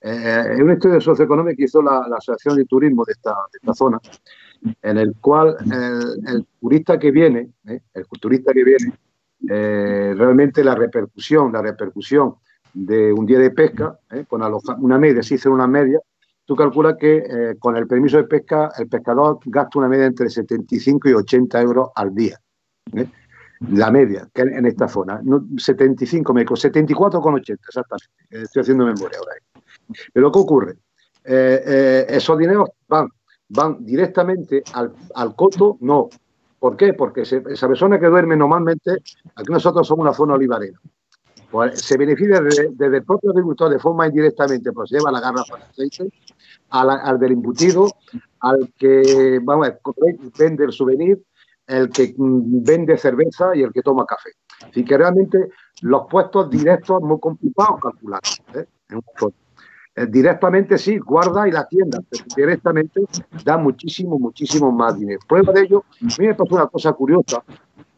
Eh, es un estudio socioeconómico que hizo la, Asociación de Turismo de esta, zona, en el cual el, turista que viene, eh, el turista que viene, eh, realmente la repercusión, la repercusión de un día de pesca, eh, con una media, si hizo una media, tú calculas que eh, con el permiso de pesca el pescador gasta una media entre 75 y 80 euros al día. La media, que en esta zona. 75, me 74,80, exactamente. Estoy haciendo memoria ahora. Pero ¿qué ocurre? esos dineros van, van directamente al, al coto, no, ¿Por qué? Porque esa persona que duerme normalmente, aquí nosotros somos una zona olivarera, pues se beneficia desde, el propio agricultor de forma indirectamente, pues lleva la garrafa de aceite, al, del embutido, al que vamos, vende el souvenir, el que vende cerveza y el que toma café. Así que realmente los puestos directos muy complicados calcular. ¿eh? Eh, directamente sí, guarda y la tienda, pero directamente da muchísimo, muchísimo más dinero. Prueba de ello, a mí me pasó una cosa curiosa,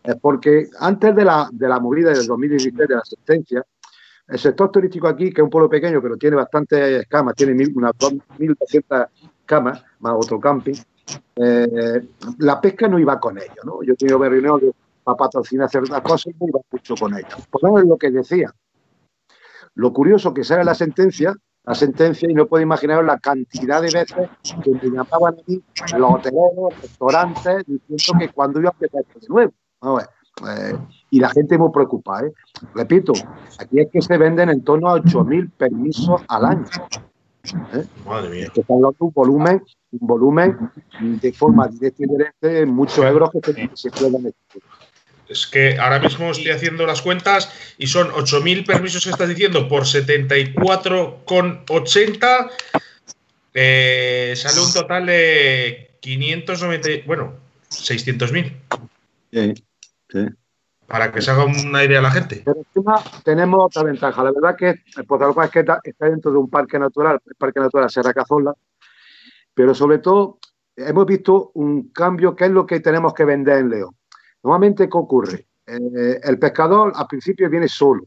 es porque antes de la, de la movida del 2016 de la asistencia, el sector turístico aquí, que es un pueblo pequeño, pero tiene bastantes camas, tiene mil, unas 1.200 camas, más otro camping, eh, la pesca no iba con ello, ¿no? Yo he tenido reuniones para patrocinar ciertas cosas no iba mucho con ello. Por lo menos lo que decía. Lo curioso que sale la sentencia la sentencia y no puedo imaginar la cantidad de veces que me llamaban a mí los hoteleros, restaurantes, diciendo que cuando iba a empezar de nuevo. Eh, y la gente muy preocupada. ¿eh? Repito, aquí es que se venden en torno a 8.000 permisos al año. ¿Eh? Madre mía. Que están hablando un volumen, un volumen de forma directa y de muchos euros que se, se pueden es que ahora mismo estoy haciendo las cuentas y son 8.000 permisos que estás diciendo por 74,80. Eh, sale un total de 590, bueno, 600.000. Sí, sí. Para que se haga una idea la gente. Pero encima tenemos otra ventaja. La verdad que Portal es que está dentro de un parque natural, el Parque Natural Serra Cazorla, pero sobre todo hemos visto un cambio que es lo que tenemos que vender en León Normalmente, ¿qué ocurre? Eh, el pescador al principio viene solo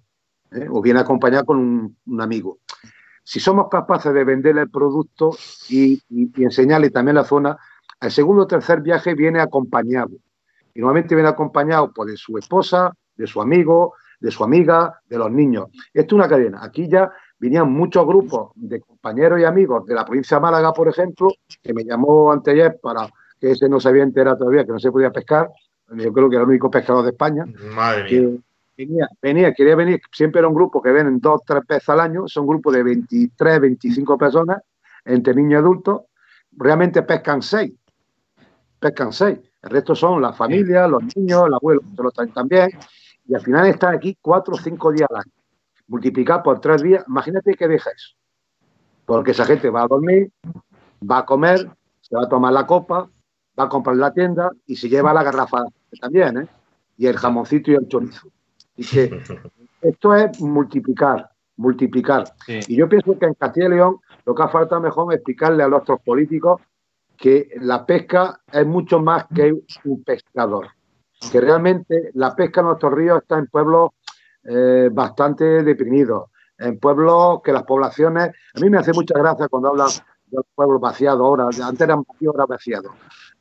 ¿eh? o viene acompañado con un, amigo. Si somos capaces de venderle el producto y, enseñarle también la zona, el segundo o tercer viaje viene acompañado. Y normalmente viene acompañado por de su esposa, de su amigo, de su amiga, de los niños. Esto es una cadena. Aquí ya venían muchos grupos de compañeros y amigos de la provincia de Málaga, por ejemplo, que me llamó anteayer para que ese no se había enterado todavía que no se podía pescar, yo creo que era el único pescador de España. Madre mía. venía, quería venir, siempre era un grupo que ven dos, tres veces al año, son grupos de 23, 25 personas, entre niños y adultos, realmente pescan seis, pescan seis, el resto son la familia, los niños, el abuelo, se lo traen también, y al final están aquí cuatro o cinco días al año, multiplicar por tres días, imagínate que deja eso, porque esa gente va a dormir, va a comer, se va a tomar la copa, va a comprar la tienda y se lleva la garrafa también, ¿eh? Y el jamoncito y el chorizo. Y que esto es multiplicar, multiplicar. Y yo pienso que en Castilla y León lo que hace falta mejor es explicarle a nuestros políticos que la pesca es mucho más que un pescador. Que realmente la pesca en nuestros ríos está en pueblos eh, bastante deprimidos, en pueblos que las poblaciones. A mí me hace mucha gracia cuando hablan de los pueblos vaciados ahora, antes eran vacíos, ahora vaciados.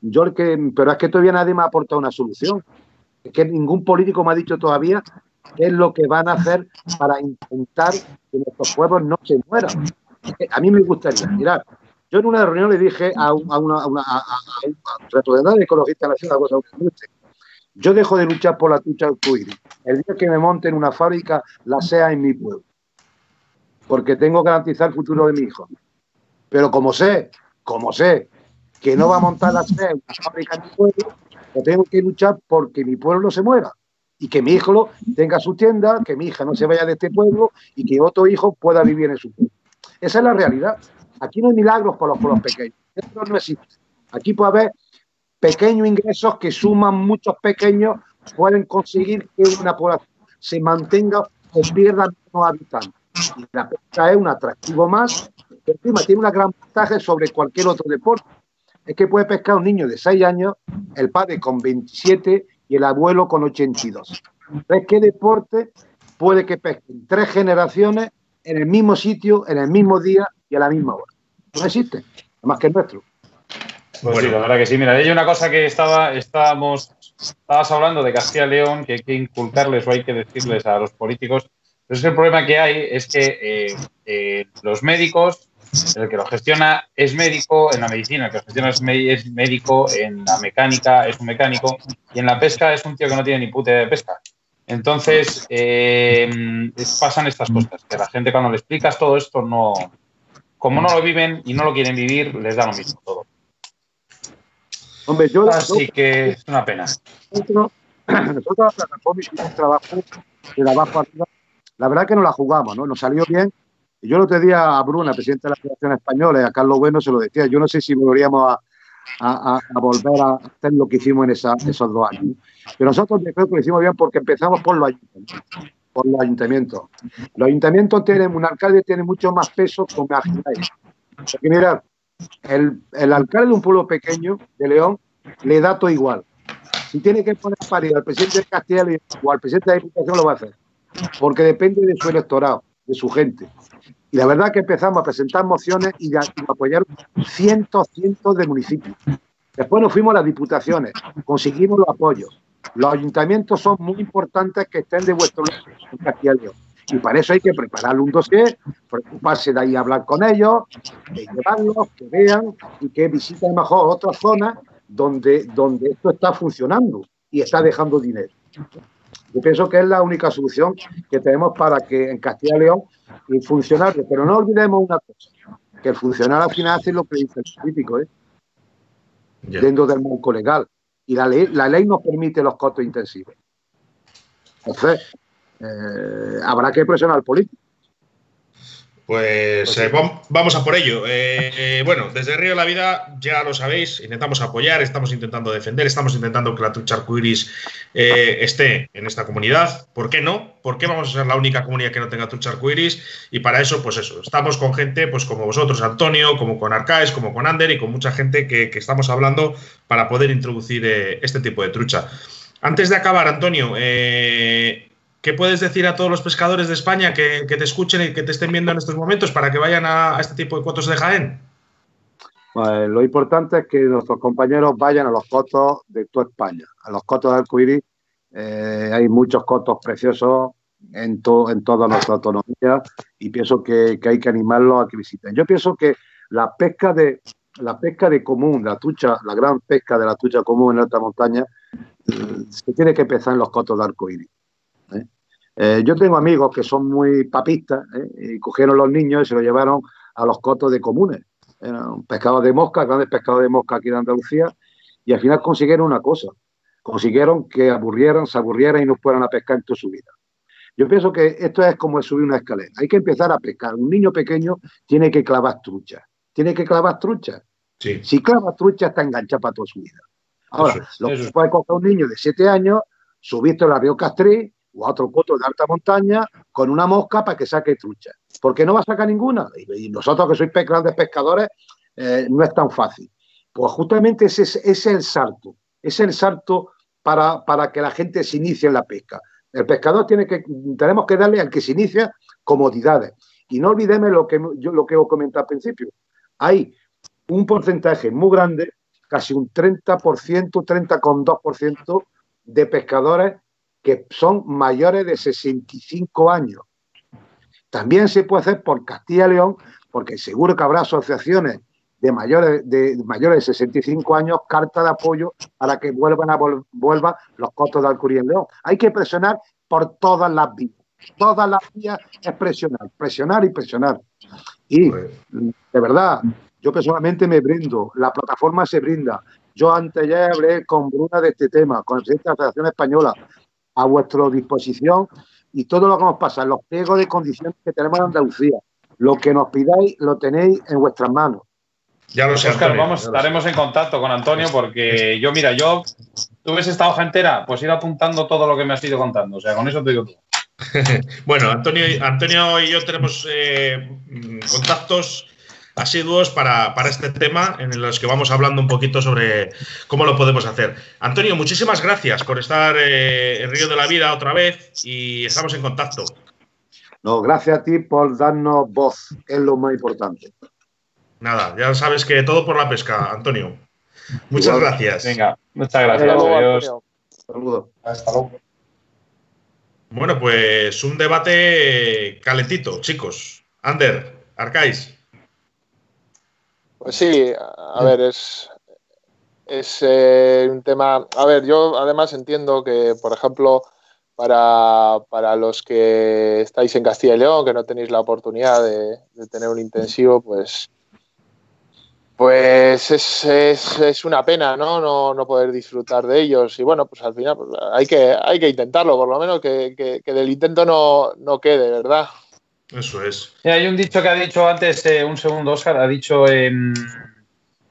Yo que, pero es que todavía nadie me ha aportado una solución. Es que ningún político me ha dicho todavía qué es lo que van a hacer para intentar que nuestros pueblos no se mueran. a mí me gustaría, mirar, yo en una reunión le dije a, un, a, una, a, un representante Ecologista Nacional, cosa yo dejo de luchar por la trucha arcoíris el día que me monte en una fábrica, la sea en mi pueblo. Porque tengo que garantizar el futuro de mi hijo. Pero como sé, como sé que no va a montar la sede una fábrica en mi pueblo, tengo que luchar porque mi pueblo no se muera y que mi hijo tenga su tienda, que mi hija no se vaya de este pueblo y que otro hijo pueda vivir en su pueblo. Esa es la realidad. Aquí no hay milagros por los pueblos pequeños. Eso no existe. Aquí puede haber pequeños ingresos que suman muchos pequeños, pueden conseguir que una población se mantenga o pierda menos habitantes. Y la pesca es un atractivo más, que encima tiene una gran ventaja sobre cualquier otro deporte es que puede pescar un niño de 6 años, el padre con 27 y el abuelo con 82. ¿Ves qué deporte puede que pesquen tres generaciones en el mismo sitio, en el mismo día y a la misma hora? No existe, más que el nuestro. Pues sí, la verdad que sí. Mira, hay una cosa que estaba, estábamos estabas hablando de Castilla y León, que hay que inculcarles o hay que decirles a los políticos. Pero es el problema que hay es que eh, eh, los médicos, el que lo gestiona es médico en la medicina, el que lo gestiona es, médico en la mecánica, es un mecánico, y en la pesca es un tío que no tiene ni puta de pesca. Entonces, eh, pasan estas cosas, que la gente cuando le explicas todo esto, no, como no lo viven y no lo quieren vivir, les da lo mismo todo. Hombre, yo, Así que es una pena. Nosotros, nosotros hicimos un trabajo de abajo arriba. La verdad que no la jugamos, ¿no? Nos salió bien. Y yo lo te decía a Bruna, presidente de la Federación Española, y a Carlos Bueno se lo decía. Yo no sé si volveríamos a, a, volver a hacer lo que hicimos en esos dos años. Pero nosotros creo que lo hicimos bien porque empezamos por los ayuntamientos. Por los ayuntamientos. Tienen, un alcalde tiene mucho más peso. Porque mirad, el, alcalde de un pueblo pequeño de León le da todo igual. Si tiene que poner parir al presidente de Castilla o al presidente de la Diputación, lo va a hacer. Porque depende de su electorado, de su gente. Y la verdad que empezamos a presentar mociones y a, apoyar cientos, cientos de municipios. Después nos fuimos a las diputaciones, conseguimos los apoyos. Los ayuntamientos son muy importantes que estén de vuestro lado. Y para eso hay que preparar un dossier, preocuparse de ahí hablar con ellos, de llevarlos, que vean y que visiten mejor otras zonas donde, donde esto está funcionando y está dejando dinero. Yo pienso que es la única solución que tenemos para que en Castilla y León funcionara. Pero no olvidemos una cosa, que el funcionario al final hace lo que dice el político, ¿eh? dentro del marco legal. Y la ley, la ley nos permite los costos intensivos. Entonces, eh, habrá que presionar al político. Pues eh, vamos a por ello. Eh, bueno, desde Río de la Vida, ya lo sabéis, intentamos apoyar, estamos intentando defender, estamos intentando que la trucha arcoiris eh, esté en esta comunidad. ¿Por qué no? ¿Por qué vamos a ser la única comunidad que no tenga trucha arcoiris? Y para eso, pues eso, estamos con gente pues como vosotros, Antonio, como con Arcaes, como con Ander y con mucha gente que, que estamos hablando para poder introducir este tipo de trucha. Antes de acabar, Antonio, ¿Qué puedes decir a todos los pescadores de España que, te escuchen y que te estén viendo en estos momentos para que vayan a, este tipo de cotos de Jaén? Pues lo importante es que nuestros compañeros vayan a los cotos de toda España, a los cotos de Arcoiris. Eh, hay muchos cotos preciosos en, en toda nuestra autonomía y pienso que, hay que animarlos a que visiten. Yo pienso que la pesca de la pesca de común, la tucha, la gran pesca de la tucha común en alta montaña, eh, se tiene que empezar en los cotos de Arcoiris. Eh, yo tengo amigos que son muy papistas ¿eh? y cogieron los niños y se los llevaron a los cotos de comunes. Eran pescados de mosca, grandes pescados de mosca aquí en Andalucía, y al final consiguieron una cosa, consiguieron que aburrieran, se aburrieran y no fueran a pescar en toda su vida. Yo pienso que esto es como subir una escalera. Hay que empezar a pescar. Un niño pequeño tiene que clavar truchas. Tiene que clavar truchas. Si clava truchas, está enganchado para toda su vida. Ahora, lo que puede coger un niño de 7 años, subiste la Río Castrí, o a otro coto de alta montaña con una mosca para que saque trucha. ¿Por qué no va a sacar ninguna? Y, nosotros que sois grandes pescadores, eh, no es tan fácil. Pues justamente ese es, el salto, es el salto para, para, que la gente se inicie en la pesca. El pescador tiene que, tenemos que darle al que se inicia comodidades. Y no olvidemos lo que yo lo que os comenté al principio. Hay un porcentaje muy grande, casi un 30%, 30,2% de pescadores que son mayores de 65 años. También se puede hacer por Castilla y León, porque seguro que habrá asociaciones de mayores de, mayores de 65 años, carta de apoyo para que vuelvan a vuelvan los costos de Alcurí en León. Hay que presionar por todas las vías. Todas las vías es presionar, presionar y presionar. Y de verdad, yo personalmente me brindo, la plataforma se brinda. Yo antes ya hablé con Bruna de este tema, con la Federación Española, a vuestra disposición y todo lo que nos pasa, los pliegos de condiciones que tenemos en Andalucía. Lo que nos pidáis lo tenéis en vuestras manos. Ya lo sé, Oscar, vamos, estaremos en contacto con Antonio porque yo, mira, yo, tú ves esta hoja entera, pues ir apuntando todo lo que me has ido contando. O sea, con eso te digo todo. bueno, Antonio, Antonio y yo tenemos eh, contactos asiduos para, para, este tema en los que vamos hablando un poquito sobre cómo lo podemos hacer. Antonio, muchísimas gracias por estar eh, en Río de la Vida otra vez y estamos en contacto. No, gracias a ti por darnos voz, es lo más importante. Nada, ya sabes que todo por la pesca, Antonio. Muchas gracias. Venga, muchas gracias. Adiós. Saludos. Hasta luego. Bueno, pues un debate calentito, chicos. Ander, Arcais. Pues sí, a ver, es, es eh, un tema. A ver, yo además entiendo que, por ejemplo, para, para, los que estáis en Castilla y León, que no tenéis la oportunidad de, de tener un intensivo, pues pues es, es, es, una pena ¿no? ¿no? No, poder disfrutar de ellos. Y bueno, pues al final pues hay, que, hay que intentarlo, por lo menos que, que, que del intento no, no, quede, ¿verdad? Eso es. Y hay un dicho que ha dicho antes, eh, un segundo, Oscar, ha dicho eh,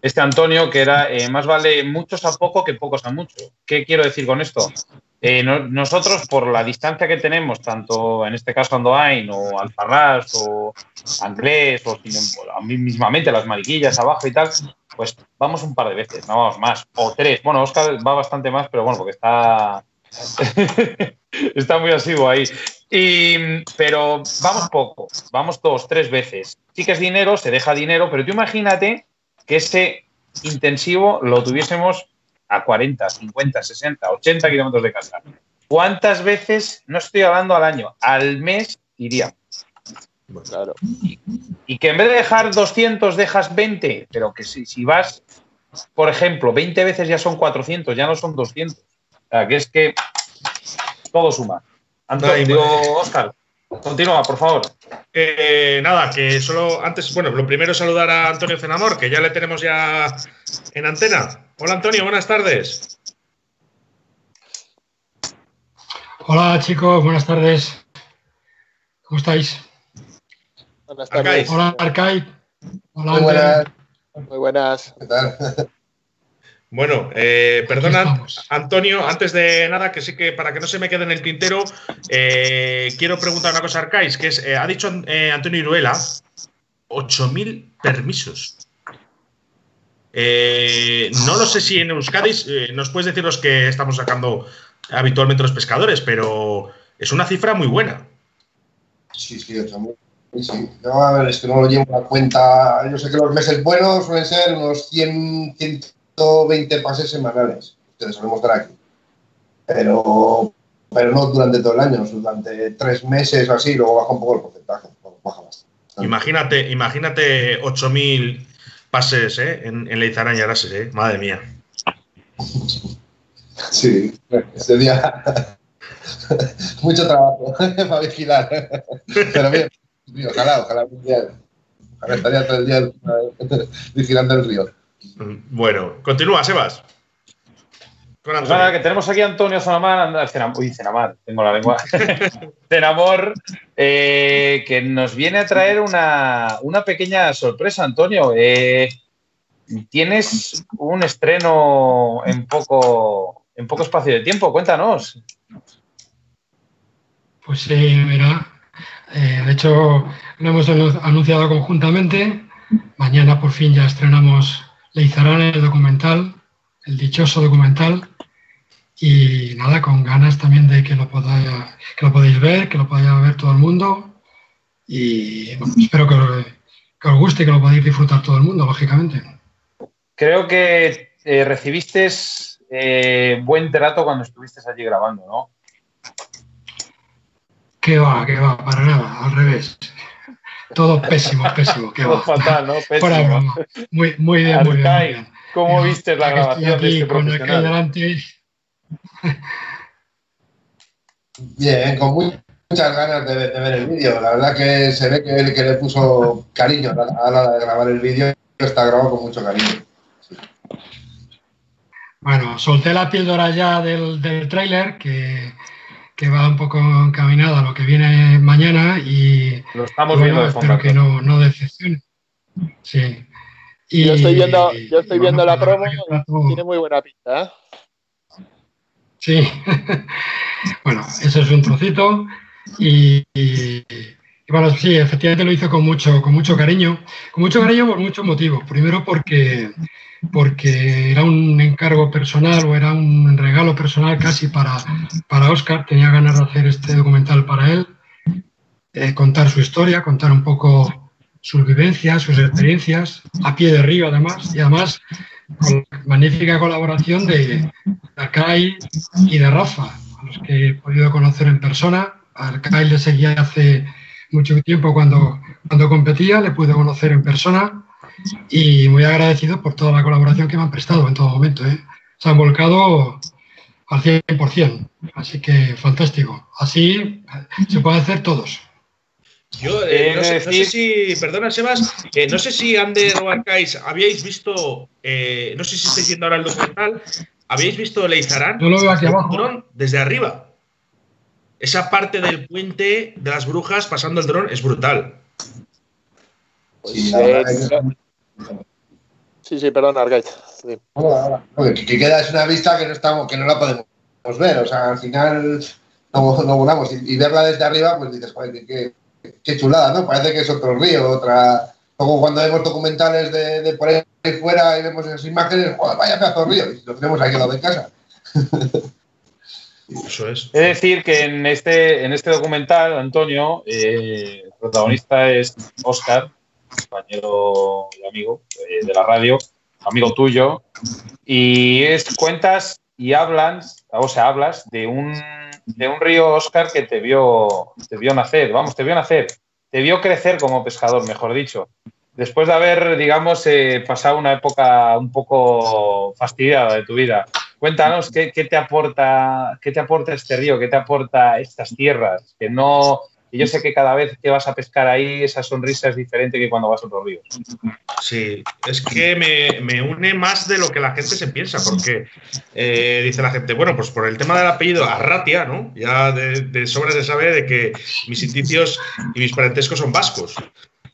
este Antonio que era eh, más vale muchos a poco que pocos a mucho. ¿Qué quiero decir con esto? Eh, no, nosotros, por la distancia que tenemos, tanto en este caso Andoain o Alfarrás o Anglés o, o mismamente las mariquillas abajo y tal, pues vamos un par de veces, no vamos más, o tres. Bueno, Oscar va bastante más, pero bueno, porque está, está muy asiduo ahí. Y, pero vamos poco, vamos dos, tres veces. Sí que es dinero, se deja dinero, pero tú imagínate que ese intensivo lo tuviésemos a 40, 50, 60, 80 kilómetros de casa. ¿Cuántas veces, no estoy hablando al año, al mes iría? Claro. Y, y, que en vez de dejar 200 dejas 20, pero que si, si, vas, por ejemplo, 20 veces ya son 400, ya no son 200. O sea, que es que todo suma. Antonio, digo, Oscar, continúa, por favor. Eh, nada, que solo antes, bueno, lo primero es saludar a Antonio Cenamor, que ya le tenemos ya en antena. Hola Antonio, buenas tardes. Hola chicos, buenas tardes. ¿Cómo estáis? Buenas tardes. Hola Arcai. Hola, Muy buenas. Muy buenas. ¿Qué tal? Bueno, eh, perdona, Antonio, antes de nada, que sí que para que no se me quede en el tintero, eh, quiero preguntar una cosa a Arcais, que es, eh, ha dicho eh, Antonio Iruela, 8.000 permisos. Eh, no lo sé si en Euskadi nos puedes decir los que estamos sacando habitualmente los pescadores, pero es una cifra muy buena. Sí, sí, 8.000. Sí, no, a ver, es que no lo llevo a cuenta. Yo sé que los meses buenos suelen ser unos 100, 120 pases semanales, que solemos dar aquí. Pero, pero no durante todo el año, durante tres meses o así, luego baja un poco el porcentaje. Baja bastante. Imagínate, imagínate 8.000 pases ¿eh? en, en Leizarán y Arases, ¿eh? madre mía. Sí, ese día mucho trabajo para vigilar. Pero bien, ojalá, ojalá, ojalá estaría todo el día vigilando el río. Bueno, continúa, Sebas. Con pues nada, que tenemos aquí a Antonio Zenamar, Cenam, uy, Cenamar, tengo la lengua. Cenamor, eh, que nos viene a traer una, una pequeña sorpresa, Antonio. Eh, tienes un estreno en poco, en poco espacio de tiempo, cuéntanos. Pues sí, mira, eh, de hecho lo hemos anunciado conjuntamente. Mañana por fin ya estrenamos Leizarán el documental, el dichoso documental. Y nada, con ganas también de que lo, podáis, que lo podáis ver, que lo podáis ver todo el mundo. Y bueno, espero que, que, os guste y que lo podáis disfrutar todo el mundo, lógicamente. Creo que eh, recibiste eh, buen trato cuando estuviste allí grabando, ¿no? Que va, que va, para nada, al revés. Todo pésimo, pésimo. Que Todo va. fatal, ¿no? Pésimo. Fuera broma. Muy, muy bien, muy bien. Muy bien. ¿Cómo viste la estoy grabación de este con aquel profesional? delante, Bien, con muy- muchas ganas de, de ver el vídeo. La verdad que se ve que, que le puso cariño a la, a la hora de grabar el vídeo. Está grabado con mucho cariño. Bueno, solté la píldora ya del, del tráiler que, que va un poco encaminada a lo que viene mañana y Lo estamos bueno, viendo espero que no, no decepcione. Sí. Y, Yo estoy viendo, yo estoy viendo la promo todo- y tiene muy buena pinta. ¿eh? Sí. bueno, eso es un trocito. Y, y- y bueno, sí, efectivamente lo hizo con mucho, con mucho cariño. Con mucho cariño por muchos motivos. Primero porque, porque era un encargo personal o era un regalo personal casi para, para Oscar. Tenía ganas de hacer este documental para él. eh, contar su historia, contar un poco sus vivencias, sus experiencias, a pie de río además, y además con la magnífica colaboración de, Arcai y de Rafa, a los que he podido conocer en persona. A Arcai le seguía hace mucho tiempo cuando, cuando competía, le pude conocer en persona y muy agradecido por toda la colaboración que me han prestado en todo momento. ¿eh? Se han volcado al 100%, así que fantástico. Así se puede hacer todos. Yo eh, no, sé, si, perdona Sebas, eh, no sé si Ander o Arcais habíais visto, eh, no sé si estáis viendo ahora el documental, ¿habéis visto Leizarán? Yo lo veo aquí abajo. Desde arriba. Esa parte del puente de las brujas pasando el dron es brutal. Sí, sí, perdón, Argait. que, queda es una vista que no estamos, que no la podemos ver. O sea, al final no, no volamos. Y, verla desde arriba, pues dices, joder, qué, qué, chulada, ¿no? Parece que es otro río, otra. Como cuando vemos documentales de, de por ahí fuera y vemos esas imágenes, joder, vaya pedazo de río, y lo tenemos aquí al lado de casa. Eso es. Es decir, que en este, en este documental, Antonio, eh, el protagonista es Oscar, compañero y amigo eh, de la radio, amigo tuyo, y es, cuentas y hablas, o sea, hablas de un, de un río Oscar que te vio, te vio nacer, vamos, te vio nacer, te vio crecer como pescador, mejor dicho. Después de haber, digamos, eh, pasado una época un poco fastidiada de tu vida, cuéntanos qué, qué, te aporta, qué te aporta este río, qué te aporta estas tierras, que no, y yo sé que cada vez que vas a pescar ahí, esa sonrisa es diferente que cuando vas a otros ríos. Sí, es que me, une más de lo que la gente se piensa, porque eh, dice la gente, bueno, pues por el tema del apellido Arratia, ¿no? Ya de, de sobra se sabe de que mis indicios y mis parentescos son vascos.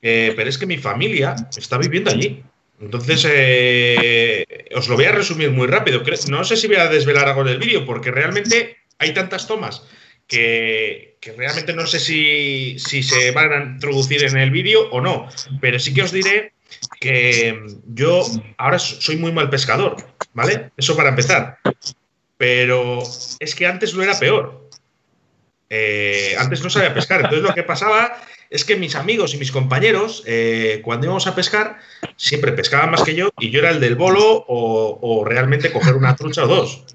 Eh, pero es que mi familia está viviendo allí. Entonces, eh, os lo voy a resumir muy rápido. No sé si voy a desvelar algo del vídeo, porque realmente hay tantas tomas que, realmente no sé si, se van a introducir en el vídeo o no, pero sí que os diré que yo ahora soy muy mal pescador, ¿vale? Eso para empezar. Pero es que antes lo era peor. Eh, antes no sabía pescar. Entonces lo que pasaba es que mis amigos y mis compañeros, eh, cuando íbamos a pescar, siempre pescaban más que yo y yo era el del bolo o, o realmente coger una trucha o dos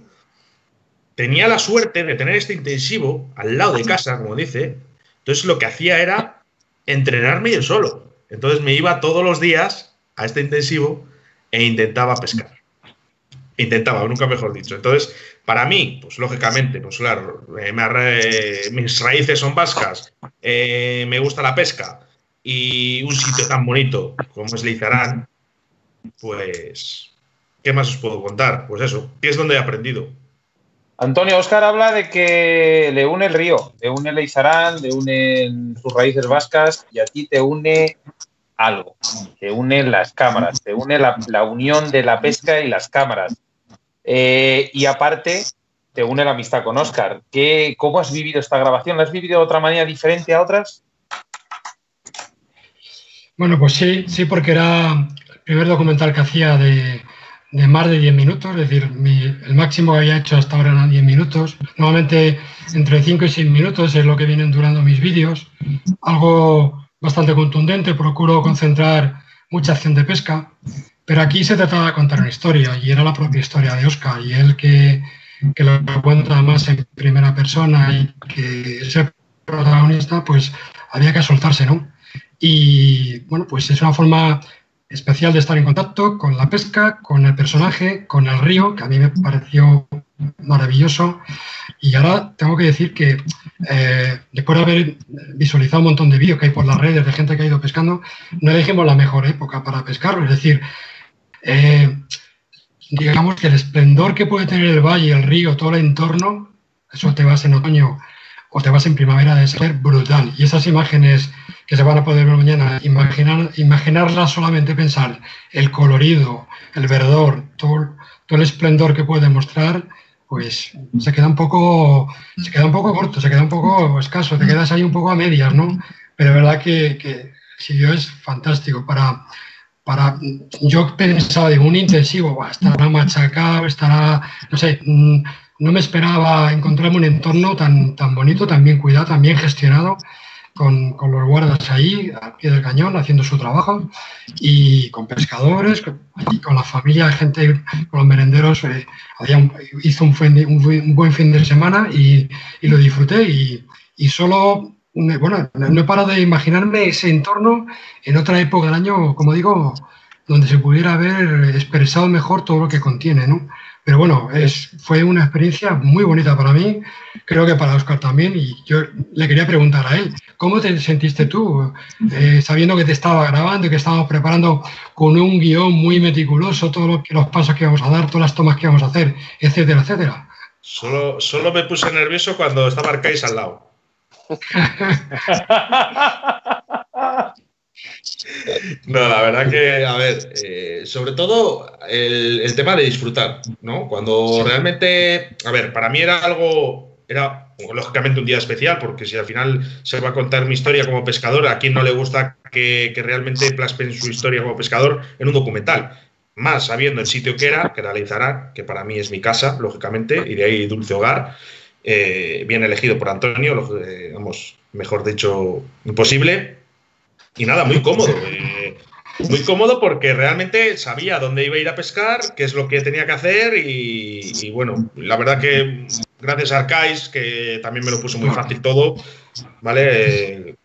tenía la suerte de tener este intensivo al lado de casa, como dice. Entonces lo que hacía era entrenarme yo solo. Entonces me iba todos los días a este intensivo e intentaba pescar. Intentaba, nunca mejor dicho. Entonces, para mí, pues lógicamente, pues claro, eh, mis raíces son vascas, eh, me gusta la pesca y un sitio tan bonito como es Leizarán, pues, ¿qué más os puedo contar? Pues eso, que es donde he aprendido. Antonio Oscar habla de que le une el río, le une el Izarán, le une sus raíces vascas y a ti te une algo, te une las cámaras, te une la, unión de la pesca y las cámaras. Eh, y aparte, te une la amistad con Oscar. ¿Qué, ¿Cómo has vivido esta grabación? ¿La has vivido de otra manera diferente a otras? Bueno, pues sí, sí, porque era el primer documental que hacía de, de más de 10 minutos, es decir, el máximo que había hecho hasta ahora eran 10 minutos. Normalmente entre 5 y 6 minutos es lo que vienen durando mis vídeos. Algo bastante contundente, procuro concentrar mucha acción de pesca, pero aquí se trataba de contar una historia y era la propia historia de Oscar y él que, que lo cuenta más en primera persona y que es el protagonista, pues había que soltarse, ¿no? Y bueno, pues es una forma especial de estar en contacto con la pesca, con el personaje, con el río, que a mí me pareció maravilloso. Y ahora tengo que decir que eh, después de haber visualizado un montón de vídeos que hay por las redes de gente que ha ido pescando, no elegimos la mejor época para pescarlo. Es decir, eh, digamos que el esplendor que puede tener el valle, el río, todo el entorno, eso te vas en otoño o te vas en primavera, de ser brutal. Y esas imágenes que se van a poder ver mañana, imaginar, imaginarlas solamente pensar el colorido, el verdor, todo, todo el esplendor que puede mostrar, pues se queda un poco, se queda un poco corto, se queda un poco escaso, te quedas ahí un poco a medias, ¿no? Pero es verdad que, que es fantástico para, para, yo pensaba, digo, un intensivo, estará machacado, estará, no sé, mm, no me esperaba encontrarme un entorno tan, tan bonito, tan bien cuidado, tan bien gestionado con, los guardas ahí, al pie del cañón, haciendo su trabajo, y con pescadores, con, con la familia, gente, con los merenderos. Eh, había hizo un, un, un, buen fin de semana y, y lo disfruté. Y, y solo bueno, no he parado de imaginarme ese entorno en otra época del año, como digo, donde se pudiera haber expresado mejor todo lo que contiene, ¿no? Pero bueno, es, fue una experiencia muy bonita para mí, creo que para Oscar también, y yo le quería preguntar a él, ¿cómo te sentiste tú, eh, sabiendo que te estaba grabando y que estábamos preparando con un guion muy meticuloso todos los pasos que íbamos a dar, todas las tomas que íbamos a hacer, etcétera, etcétera? Solo, solo me puse nervioso cuando estaba Arcais al lado. No, la verdad que, a ver, eh, sobre todo el, el, tema de disfrutar, ¿no? Cuando realmente, a ver, para mí era algo, era lógicamente un día especial, porque si al final se va a contar mi historia como pescador, a quien no le gusta que, que realmente plasmen su historia como pescador en un documental. Más sabiendo el sitio que era, que era Leizarán, que para mí es mi casa, lógicamente, y de ahí Dulce Hogar eh, bien elegido por Antonio, eh, vamos, mejor dicho, imposible. Y nada, muy cómodo. Eh, muy cómodo porque realmente sabía dónde iba a ir a pescar, qué es lo que tenía que hacer y, y bueno, la verdad que gracias a Arcais, que también me lo puso muy fácil todo, ¿vale?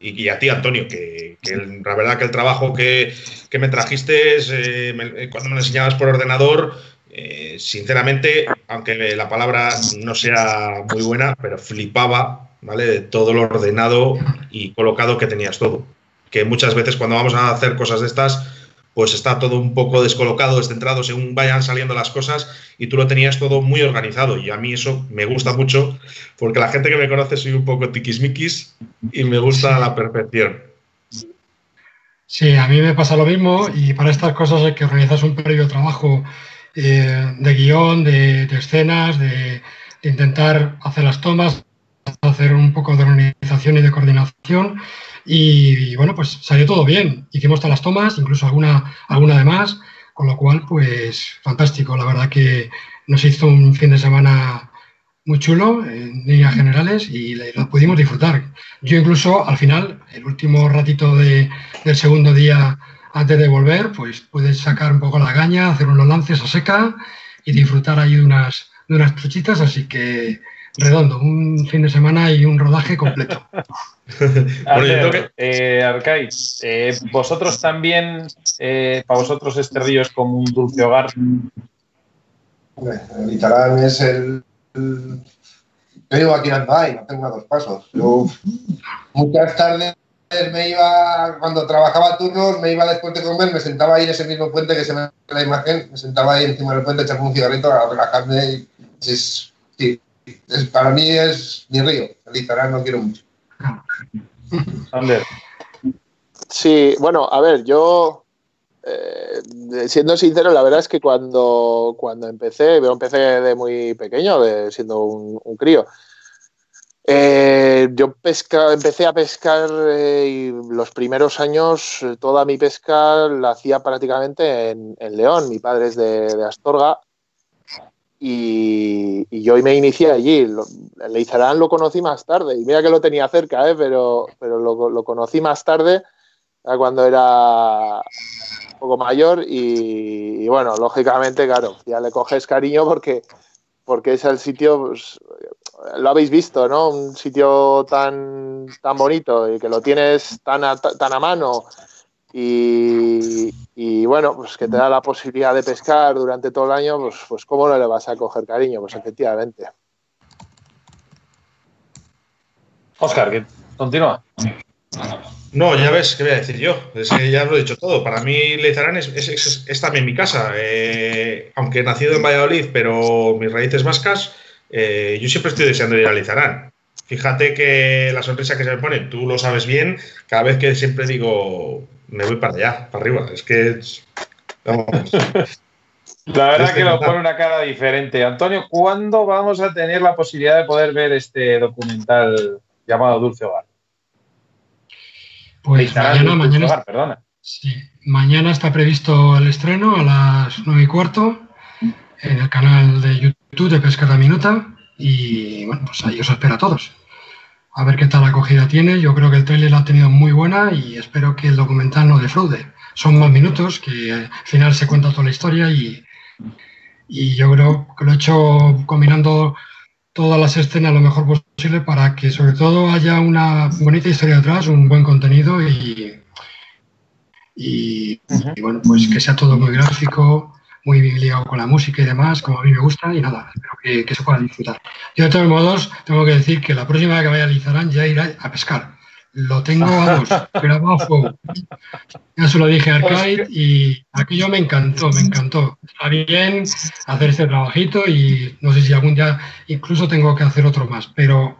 Y, y, a ti, Antonio, que, que el, la verdad que el trabajo que, que me trajiste eh, me, cuando me lo enseñabas por ordenador, eh, sinceramente, aunque la palabra no sea muy buena, pero flipaba, ¿vale? De todo lo ordenado y colocado que tenías todo. Que muchas veces cuando vamos a hacer cosas de estas, pues está todo un poco descolocado, descentrado, según vayan saliendo las cosas, y tú lo tenías todo muy organizado. Y a mí eso me gusta mucho, porque la gente que me conoce soy un poco tiquismiquis y me gusta a la perfección. Sí, a mí me pasa lo mismo, y para estas cosas hay que organizar un previo trabajo eh, de guion, de, escenas, de, intentar hacer las tomas, hacer un poco de organización y de coordinación. Y, bueno, pues salió todo bien. Hicimos todas las tomas, incluso alguna, alguna de más, con lo cual, pues fantástico. La verdad que nos hizo un fin de semana muy chulo en líneas generales y lo pudimos disfrutar. Yo incluso al final, el último ratito de, del segundo día antes de volver, pues puedes sacar un poco la gaña, hacer unos lances a seca y disfrutar ahí de unas, de unas truchitas, así que redondo, un fin de semana y un rodaje completo. bueno, que... eh, Arcais, eh, vosotros también, eh, para vosotros este río es como un dulce hogar. El Itarán es el, el... Yo vivo aquí en Andai, no tengo a dos pasos. Yo muchas tardes me iba, cuando trabajaba turnos, me iba después de comer, me sentaba ahí en ese mismo puente que se ve en la imagen, me sentaba ahí encima del puente, echaba un cigarrito a relajarme. Y es, sí, es, para mí es mi río. El Izarán no quiero mucho. Ander. Sí, bueno, a ver, yo, eh, siendo sincero, la verdad es que cuando, cuando empecé, yo empecé de muy pequeño, de, siendo un, un crío. Eh, yo pesca, empecé a pescar eh, y los primeros años toda mi pesca la hacía prácticamente en, en León. Mi padre es de, de Astorga y, y, yo me inicié allí. Leizarán lo conocí más tarde y mira que lo tenía cerca, ¿eh? pero, pero lo, lo, conocí más tarde cuando era un poco mayor y, y, bueno, lógicamente, claro, ya le coges cariño porque, porque es el sitio, pues, lo habéis visto, ¿no? Un sitio tan, tan bonito y que lo tienes tan a, tan a mano y, y, bueno, pues que te da la posibilidad de pescar durante todo el año, pues, pues ¿cómo no le vas a coger cariño? Pues efectivamente. Oscar, que continúa. No, ya ves, ¿qué voy a decir yo? Es que ya lo he dicho todo. Para mí Leizarán es, es, es, es también mi casa. Eh, aunque he nacido en Valladolid, pero mis raíces vascas, eh, yo siempre estoy deseando ir a Lizarán. Fíjate que la sonrisa que se me pone, tú lo sabes bien, cada vez que siempre digo, me voy para allá, para arriba. Es que. Vamos. La verdad que lo pone una cara diferente. Antonio, ¿cuándo vamos a tener la posibilidad de poder ver este documental llamado Dulce Hogar? Pues mañana, mañana, Hogar, perdona. Sí, mañana está previsto el estreno a las nueve y cuarto en el canal de YouTube de Pesca la Minuta y bueno, pues ahí os espera a todos. A ver qué tal acogida tiene. Yo creo que el trailer la ha tenido muy buena y espero que el documental no defraude. Son más minutos, que al final se cuenta toda la historia y, y yo creo que lo he hecho combinando todas las escenas lo mejor posible para que sobre todo haya una bonita historia detrás, un buen contenido y, y, y bueno, pues que sea todo muy gráfico, muy bien ligado con la música y demás, como a mí me gusta, y nada, espero que, que se pueda disfrutar. Yo de todos modos tengo que decir que la próxima vez que vaya a Lizarán ya iré a pescar. Lo tengo, vamos, grabado a fuego. Ya se lo dije a Arcade y aquello me encantó, me encantó. Está bien hacer este trabajito y no sé si algún día incluso tengo que hacer otro más, pero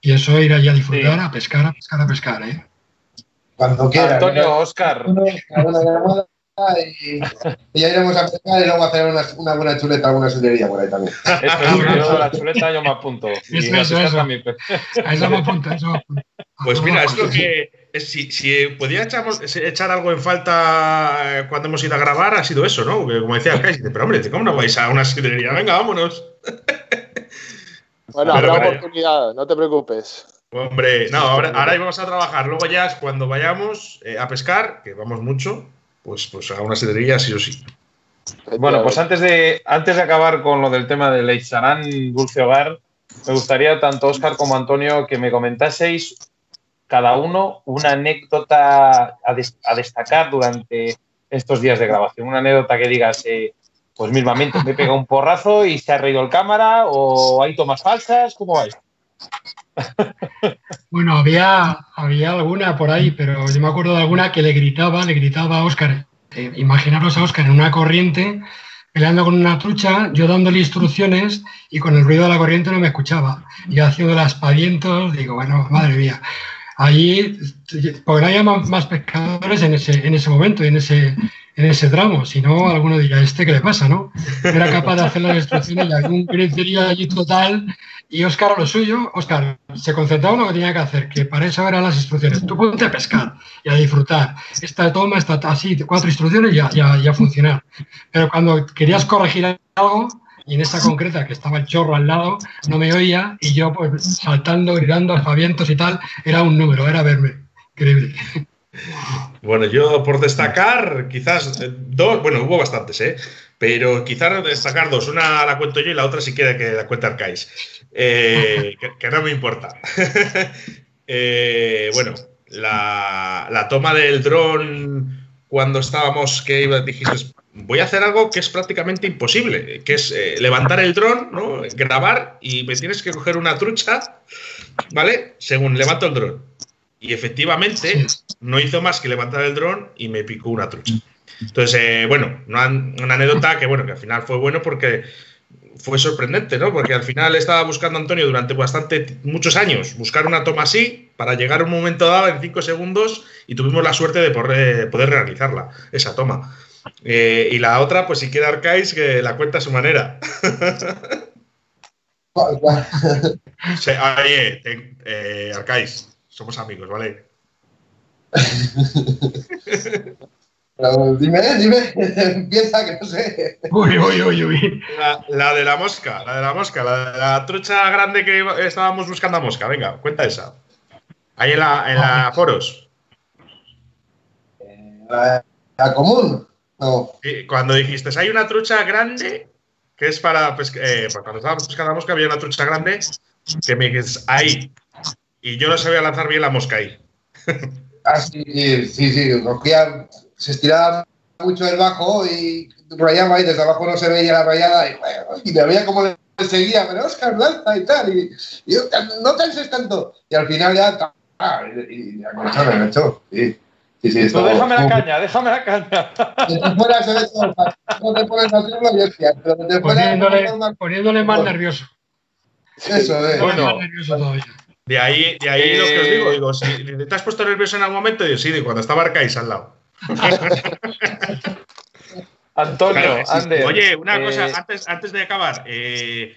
pienso ir allá a disfrutar, Sí. a pescar, a pescar, a pescar, ¿eh? Cuando quiera. Antonio, Oscar. Una llamada y, y ya iremos a pescar y luego a hacer una, una buena chuleta, alguna sidrería por ahí también. Eso es, yo la chuleta yo me apunto. Y Eso, la eso, eso. también. A eso me apunta, a eso me apunta. Pues mira, es lo Vamos. que. es- Si, si podía echamos- echar algo en falta eh, cuando hemos ido a grabar, ha sido eso, ¿no? Como decía Arcais, pero hombre, ¿cómo no vais a una sidrería? Venga, vámonos. Bueno, Pero habrá oportunidad, no te preocupes. Hombre, no, ahora, ahora íbamos a trabajar. Luego ya, cuando vayamos eh, a pescar, que vamos mucho, pues, pues a una sidrería sí o sí. Bueno, pues antes de, antes de acabar con lo del tema del Leicharán Dulce Hogar, me gustaría tanto Oscar como Antonio que me comentaseis cada uno una anécdota a, des- a destacar durante estos días de grabación. Una anécdota que digas, eh, pues mismamente me pega un porrazo y se ha reído el cámara o hay tomas falsas, ¿cómo vais? Bueno, había, había alguna por ahí, pero yo me acuerdo de alguna que le gritaba, le gritaba a Óscar. Eh, imaginaros a Óscar en una corriente peleando con una trucha, yo dándole instrucciones y con el ruido de la corriente no me escuchaba. Yo haciendo las pavientos, digo, bueno, madre mía. Allí, no había más, pescadores en ese, en ese momento en ese, en ese tramo, si no, alguno diría, ¿este qué le pasa, no? Era capaz de hacer las instrucciones y había un griterío allí total y Óscar a lo suyo, Óscar se concentraba en lo que tenía que hacer, que para eso eran las instrucciones. Tú ponte a pescar y a disfrutar. Esta toma, está así, cuatro instrucciones y a, y a- y a funcionar. Pero cuando querías corregir algo, y en esta concreta, que estaba el chorro al lado, no me oía y yo pues saltando, gritando, alfabientos y tal, era un número, era verme. Increíble. Bueno, yo por destacar, quizás eh, dos, bueno, hubo bastantes, ¿eh? Pero quizás destacar dos. Una la cuento yo y la otra si quiere que la cuente Arcais. Eh, que, no me importa. Eh, bueno, la, la toma del dron cuando estábamos, que dijiste, voy a hacer algo que es prácticamente imposible, que es levantar el dron, ¿no? grabar y me tienes que coger una trucha, ¿vale? Según levanto el dron. Y efectivamente, no hizo más que levantar el dron y me picó una trucha. Entonces, eh, bueno, una, una anécdota que, bueno, que al final fue bueno porque fue sorprendente, ¿no? Porque al final estaba buscando Antonio durante bastante, muchos años, buscar una toma así para llegar a un momento dado en cinco segundos y tuvimos la suerte de poder, poder realizarla, esa toma. Eh, y la otra, pues si quiere Arcais, que la cuenta a su manera. ¿Cuál, cuál? Se- oye, te- eh, Arcais, somos amigos, ¿vale? Dime, dime, empieza que no sé. Uy, uy, uy, uy. La, la de la mosca, la de la mosca, la de la trucha grande que iba- estábamos buscando a mosca. Venga, cuenta esa. Ahí en la, en la foros. La, la común. No. Y Cuando dijiste, hay una trucha grande que es para pesca- eh, pues cuando estábamos pescando a mosca había una trucha grande que me dijiste, ahí. Y yo no sabía lanzar bien la mosca ahí. Ah, sí, sí, sí, sí, cogía, se estiraba mucho el bajo y rayaba y desde abajo no se veía la rayada y, bueno, y me veía como le seguía, pero Oscar lanza y tal, y, y yo, no canses tanto. Y al final ya, ah, y, y ya me echó, me echó, sí. Sí, sí, Tú esto- déjame la caña, déjame la caña. Fuera se ve todo fácil. No te pones a hacerlo y hostia, pero fuera Poniéndole, te poniéndole más nervioso. Eso, eh. Bueno. más nervioso todavía. De ahí, de ahí lo que os Eh. digo, digo, si te has puesto nervioso en algún momento, digo, sí, de cuando estaba Arcais al lado. Antonio, Claro. Ander. Oye, una eh, cosa, antes, antes de acabar, eh,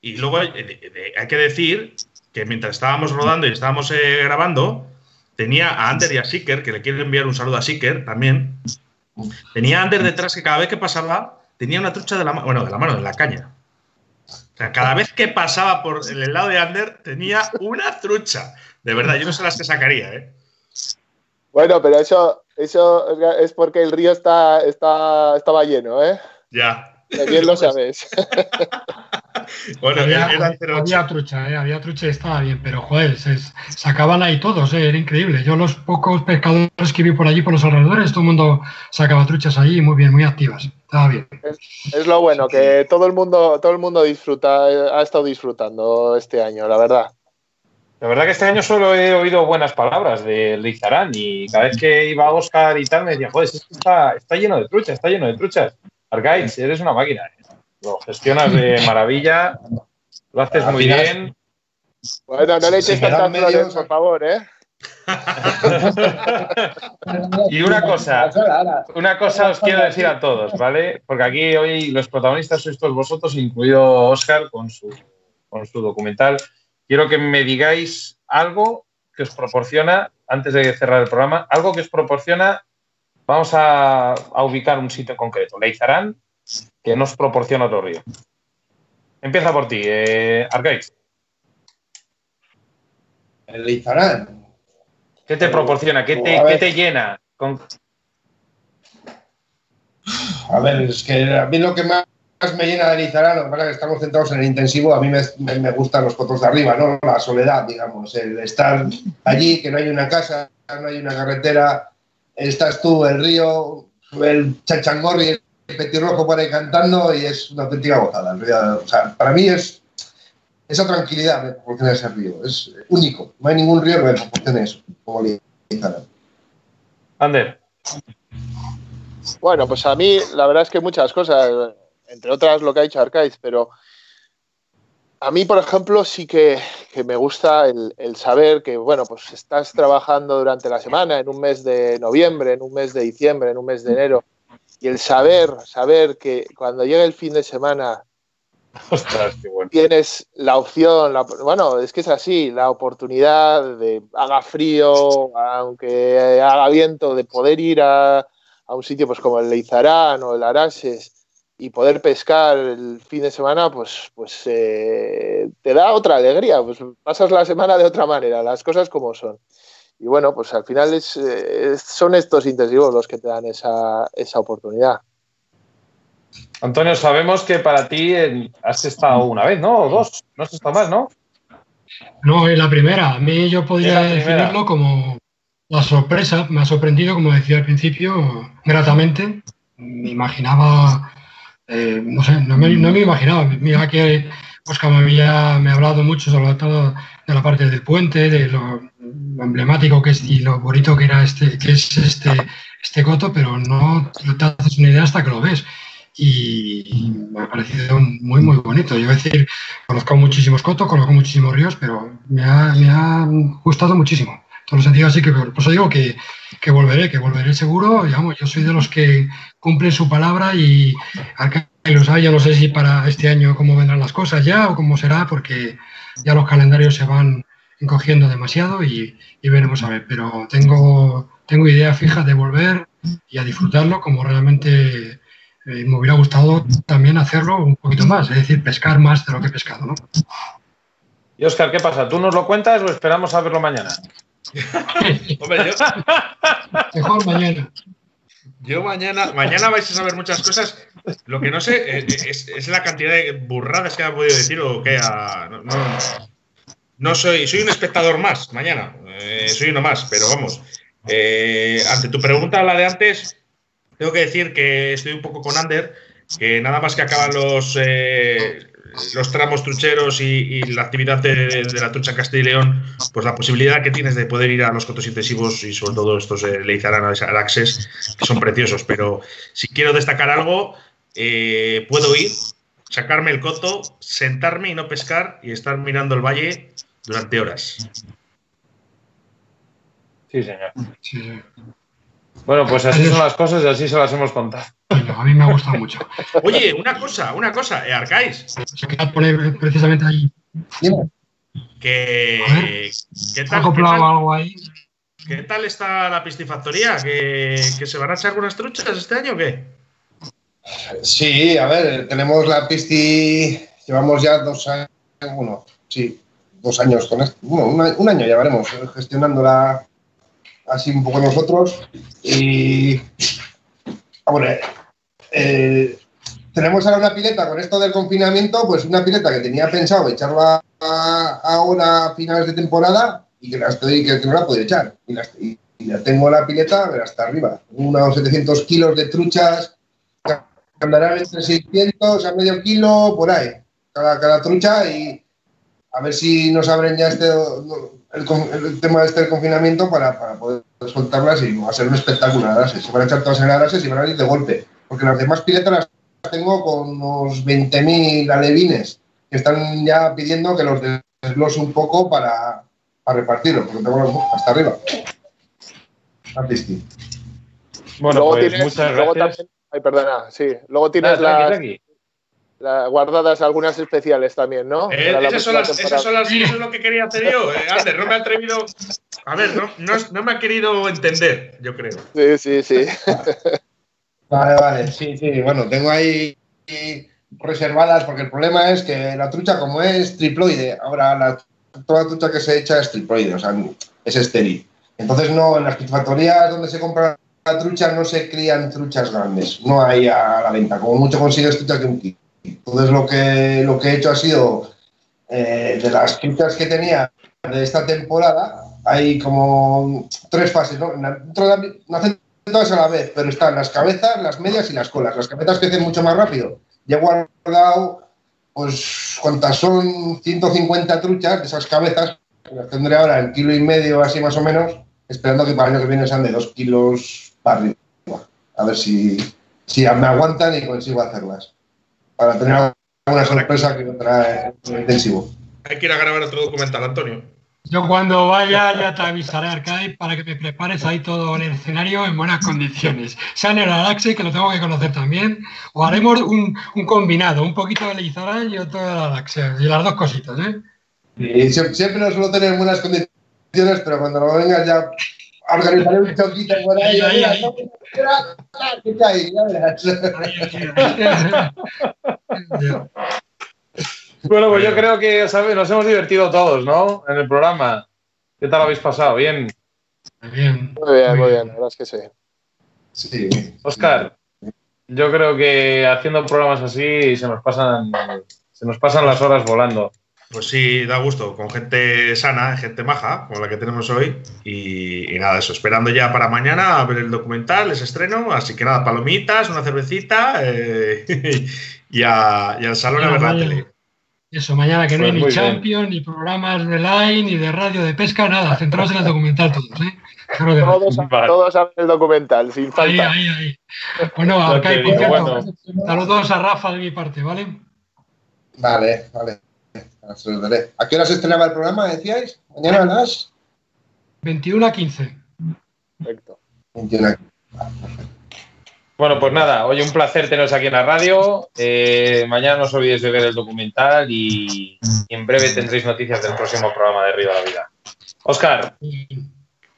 y luego eh, de- de- hay que decir que mientras estábamos rodando y estábamos eh, grabando, tenía a Ander y a Seeker, que le quiero enviar un saludo a Seeker también. Tenía a Ander detrás que cada vez que pasaba tenía una trucha de la mano, bueno, de la mano, de la caña. Sea, cada vez que pasaba por el lado de Ander tenía una trucha. De verdad, yo no sé las que sacaría, ¿eh? Bueno, pero eso, eso es porque el río está, está, estaba lleno, ¿eh? Ya. Bien lo sabes. bueno, había, trucha, ¿eh? había trucha y estaba bien, pero joder, se sacaban ahí todos, ¿eh? era increíble. Yo los pocos pescadores que vi por allí, por los alrededores, todo el mundo sacaba truchas allí muy bien, muy activas. Estaba bien. Es, lo bueno, que todo el mundo, todo el mundo disfruta, ha estado disfrutando este año, la verdad. La verdad que este año solo he oído buenas palabras de Leizarán y cada vez que iba a Oscar y tal me decía, joder, está, está lleno de truchas, está lleno de truchas. Argaiz, eres una máquina. ¿eh? Lo gestionas de maravilla, lo haces muy bien. Bueno, no le eches tantas flores, por favor, ¿eh? y una cosa, una cosa os quiero decir a todos, ¿vale? Porque aquí hoy los protagonistas sois todos vosotros, incluido Oscar con su, con su documental. Quiero que me digáis algo que os proporciona, antes de cerrar el programa, algo que os proporciona Vamos a, ubicar un sitio concreto. Leizarán, que nos proporciona otro río. Empieza por ti, eh, El Leizarán. ¿Qué te proporciona? ¿Qué te, te llena? A ver, es que a mí lo que más me llena de Leizarán, lo que pasa es que estamos centrados en el intensivo, a mí me, me, gustan los cotos de arriba, ¿no? La soledad, digamos, el estar allí, que no hay una casa, no hay una carretera, estás tú, el río, el chachangorri, petirrojo por ahí cantando y es una auténtica gozada. O sea, para mí es esa tranquilidad me proporciona ese río. Es único. No hay ningún río que me proporcione eso, como Ander. Bueno, pues a mí la verdad es que muchas cosas, entre otras lo que ha dicho Arcaiz, pero a mí, por ejemplo, sí que, me gusta el, saber que, bueno, pues estás trabajando durante la semana, en un mes de noviembre, en un mes de diciembre, en un mes de enero, y el saber, saber que cuando llegue el fin de semana tienes la opción, bueno, es que es así, la oportunidad de haga frío, aunque haga viento, de poder ir a, a un sitio pues como el Leizarán o el Arases y poder pescar el fin de semana, pues, pues eh, te da otra alegría, pues pasas la semana de otra manera, las cosas como son. Y bueno, pues al final es, eh, son estos intensivos los que te dan esa, oportunidad. Antonio, sabemos que para ti has estado una vez, ¿no? O dos, no has estado más, ¿no? No, es la primera. A mí yo podría definirlo como la sorpresa. Me ha sorprendido, como decía al principio, gratamente. Me imaginaba eh, no sé, no me, no me, imaginaba. Mira que Oscar me había me ha hablado mucho sobre todo de la parte del puente, de lo, emblemático que es y lo bonito que era este, que es este, este coto, pero no te haces una idea hasta que lo ves. Y me ha parecido muy, muy bonito. Yo decir, conozco muchísimos cotos, conozco muchísimos ríos, pero me ha, me ha gustado muchísimo. En todos los sentidos, así que por eso digo que, que volveré, que volveré seguro. Digamos, yo soy de los que cumple su palabra y los hay, yo no sé si para este año cómo vendrán las cosas ya o cómo será, porque ya los calendarios se van encogiendo demasiado y, veremos a ver. Pero tengo, tengo idea fija de volver y a disfrutarlo como realmente eh, me hubiera gustado también hacerlo un poquito más, es decir, pescar más de lo que he pescado. ¿no? Y Oscar, ¿qué pasa? ¿Tú nos lo cuentas o esperamos a verlo mañana? Hombre, Mejor mañana. Yo mañana, mañana vais a saber muchas cosas. Lo que no sé eh, es, la cantidad de burradas que ha podido decir o que ha, no, soy, soy un espectador más mañana. Eh, soy uno más, pero vamos. Eh, ante tu pregunta, la de antes, tengo que decir que estoy un poco con Ander, que nada más que acaban los los tramos trucheros y, la actividad de, la trucha Castilla y León, pues la posibilidad que tienes de poder ir a los cotos intensivos y sobre todo estos eh, Leizarán que son preciosos. Pero si quiero destacar algo, eh, puedo ir, sacarme el coto, sentarme y no pescar y estar mirando el valle durante horas. Sí, señor. Bueno, pues así son las cosas y así se las hemos contado. A mí me ha gustado mucho. Oye, una cosa, una cosa, eh, Arcais. Se queda poner precisamente ahí. Que, ¿Qué tal, ¿qué tal, algo ahí? ¿Qué tal está la piscifactoría? ¿Que, ¿Que se van a echar algunas truchas este año o qué? Sí, a ver, tenemos la pisci llevamos ya dos años, bueno, sí, dos años con esto, bueno, un año llevaremos gestionándola así un poco nosotros. Y, hombre, eh, tenemos ahora una pileta con esto del confinamiento, pues una pileta que tenía pensado echarla ahora a finales de temporada y que, la estoy, que no la puedo echar. Y, la, ya tengo la pileta hasta arriba, unos 700 kilos de truchas, andarán entre 600 a medio kilo, por ahí, cada, cada trucha y a ver si nos abren ya este el, tema de este confinamiento para, para, poder soltarlas y hacer un espectáculo. Se van a echar todas en arases y van a ir de golpe, porque las demás piletas las tengo con unos 20.000 alevines que están ya pidiendo que los desglose un poco para, para repartirlos, porque tengo hasta arriba. Bueno, luego pues tienes, muchas luego gracias. ay, perdona, sí. Luego tienes las, guardadas algunas especiales también, ¿no? Eh, esas, son las, esas, son las, eso es lo que quería hacer yo. Eh, Ander, no me ha atrevido. A ver, no, no, no, me ha querido entender, yo creo. Sí, sí, sí. Vale, vale, sí, sí. Bueno, tengo ahí reservadas porque el problema es que la trucha, como es triploide, ahora la, toda la trucha que se echa es triploide, o sea, es estéril. Entonces, no, en las piscifactorías donde se compra la trucha no se crían truchas grandes, no hay a la venta. Como mucho consigues truchas de un kilo. Entonces, lo que, lo que he hecho ha sido eh, de las truchas que tenía de esta temporada, hay como tres fases, ¿no? no hacen todas a la vez, pero están las cabezas, las medias y las colas. Las cabezas crecen mucho más rápido. Ya he guardado, pues, ¿cuántas son? 150 truchas de esas cabezas, las tendré ahora en kilo y medio, así más o menos, esperando que para el año que viene sean de dos kilos para. A ver si, si me aguantan y consigo hacerlas. Para tener alguna sorpresa que otra intensivo. Hay que ir a grabar otro documental, Antonio. Yo cuando vaya ya te avisaré, Arcade, para que me prepares ahí todo el escenario en buenas condiciones. Sea en el Araxe, que lo tengo que conocer también, o haremos un, un combinado, un poquito de Leizarán y otro de Araxe, y las dos cositas, ¿eh? Siempre no suelo tener buenas condiciones, pero cuando lo vengas ya organizaré un choquito por ahí. ahí, ahí, ahí. Bueno, pues yo creo que nos hemos divertido todos, ¿no? En el programa. ¿Qué tal habéis pasado? ¿Bien? Bien. Muy bien, muy bien, la verdad es que sí. Sí. Oscar, yo creo que haciendo programas así se nos pasan, se nos pasan las horas volando. Pues sí, da gusto, con gente sana, gente maja, como la que tenemos hoy. Y, nada, eso, esperando ya para mañana a ver el documental, ese estreno. Así que nada, palomitas, una cervecita eh, y, al salón a ver la tele. Eso, mañana que no hay pues ni Champions, ni programas de line, ni de radio de pesca, nada, centrados en el documental todos, ¿eh? Todos, todos a ver el documental, sin falta. Ahí, ahí, ahí. Bueno, acá por cierto, saludos a Rafa de mi parte, ¿vale? Vale, vale. ¿A qué hora se estrenaba el programa, decíais? ¿Mañana a las? 21 a 15. Perfecto. 21 a 15. Bueno, pues nada, hoy un placer teneros aquí en la radio. Eh, mañana no os olvidéis de ver el documental y, en breve tendréis noticias del próximo programa de Río de la Vida. Oscar,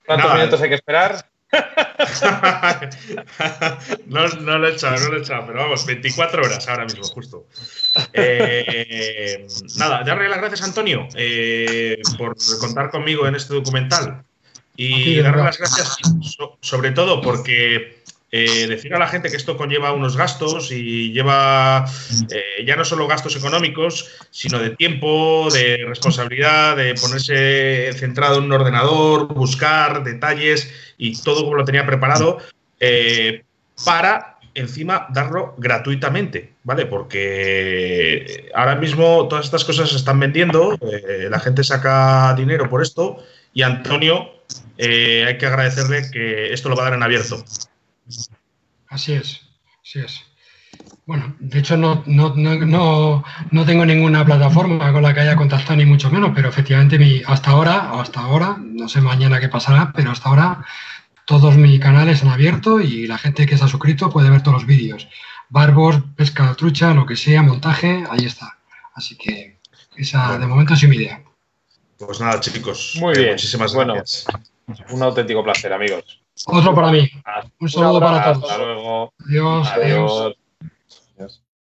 ¿cuántos minutos hay que esperar? No, no, lo he echado, no lo he echado, pero vamos, 24 horas ahora mismo, justo. Eh, nada, darle las gracias a Antonio eh, por contar conmigo en este documental y darle las gracias sobre todo porque eh, decir a la gente que esto conlleva unos gastos y lleva eh, ya no solo gastos económicos, sino de tiempo, de responsabilidad, de ponerse centrado en un ordenador, buscar detalles y todo como lo tenía preparado eh, para encima darlo gratuitamente, ¿vale? Porque ahora mismo todas estas cosas se están vendiendo, la gente saca dinero por esto y Antonio hay que agradecerle que esto lo va a dar en abierto. Así es, así es. Bueno, de hecho no, no, no, no, tengo ninguna plataforma con la que haya contactado ni mucho menos, pero efectivamente mi, hasta ahora, o hasta ahora, no sé mañana qué pasará, pero hasta ahora todos mis canales han abierto y la gente que se ha suscrito puede ver todos los vídeos. Barbos, pesca trucha, lo que sea, montaje, ahí está. Así que esa de momento es mi idea. Pues nada, chicos. Muy bien. Muchísimas bueno, Un auténtico placer, amigos. Otro para mí. Un saludo para todos. Hasta luego. adiós. adiós.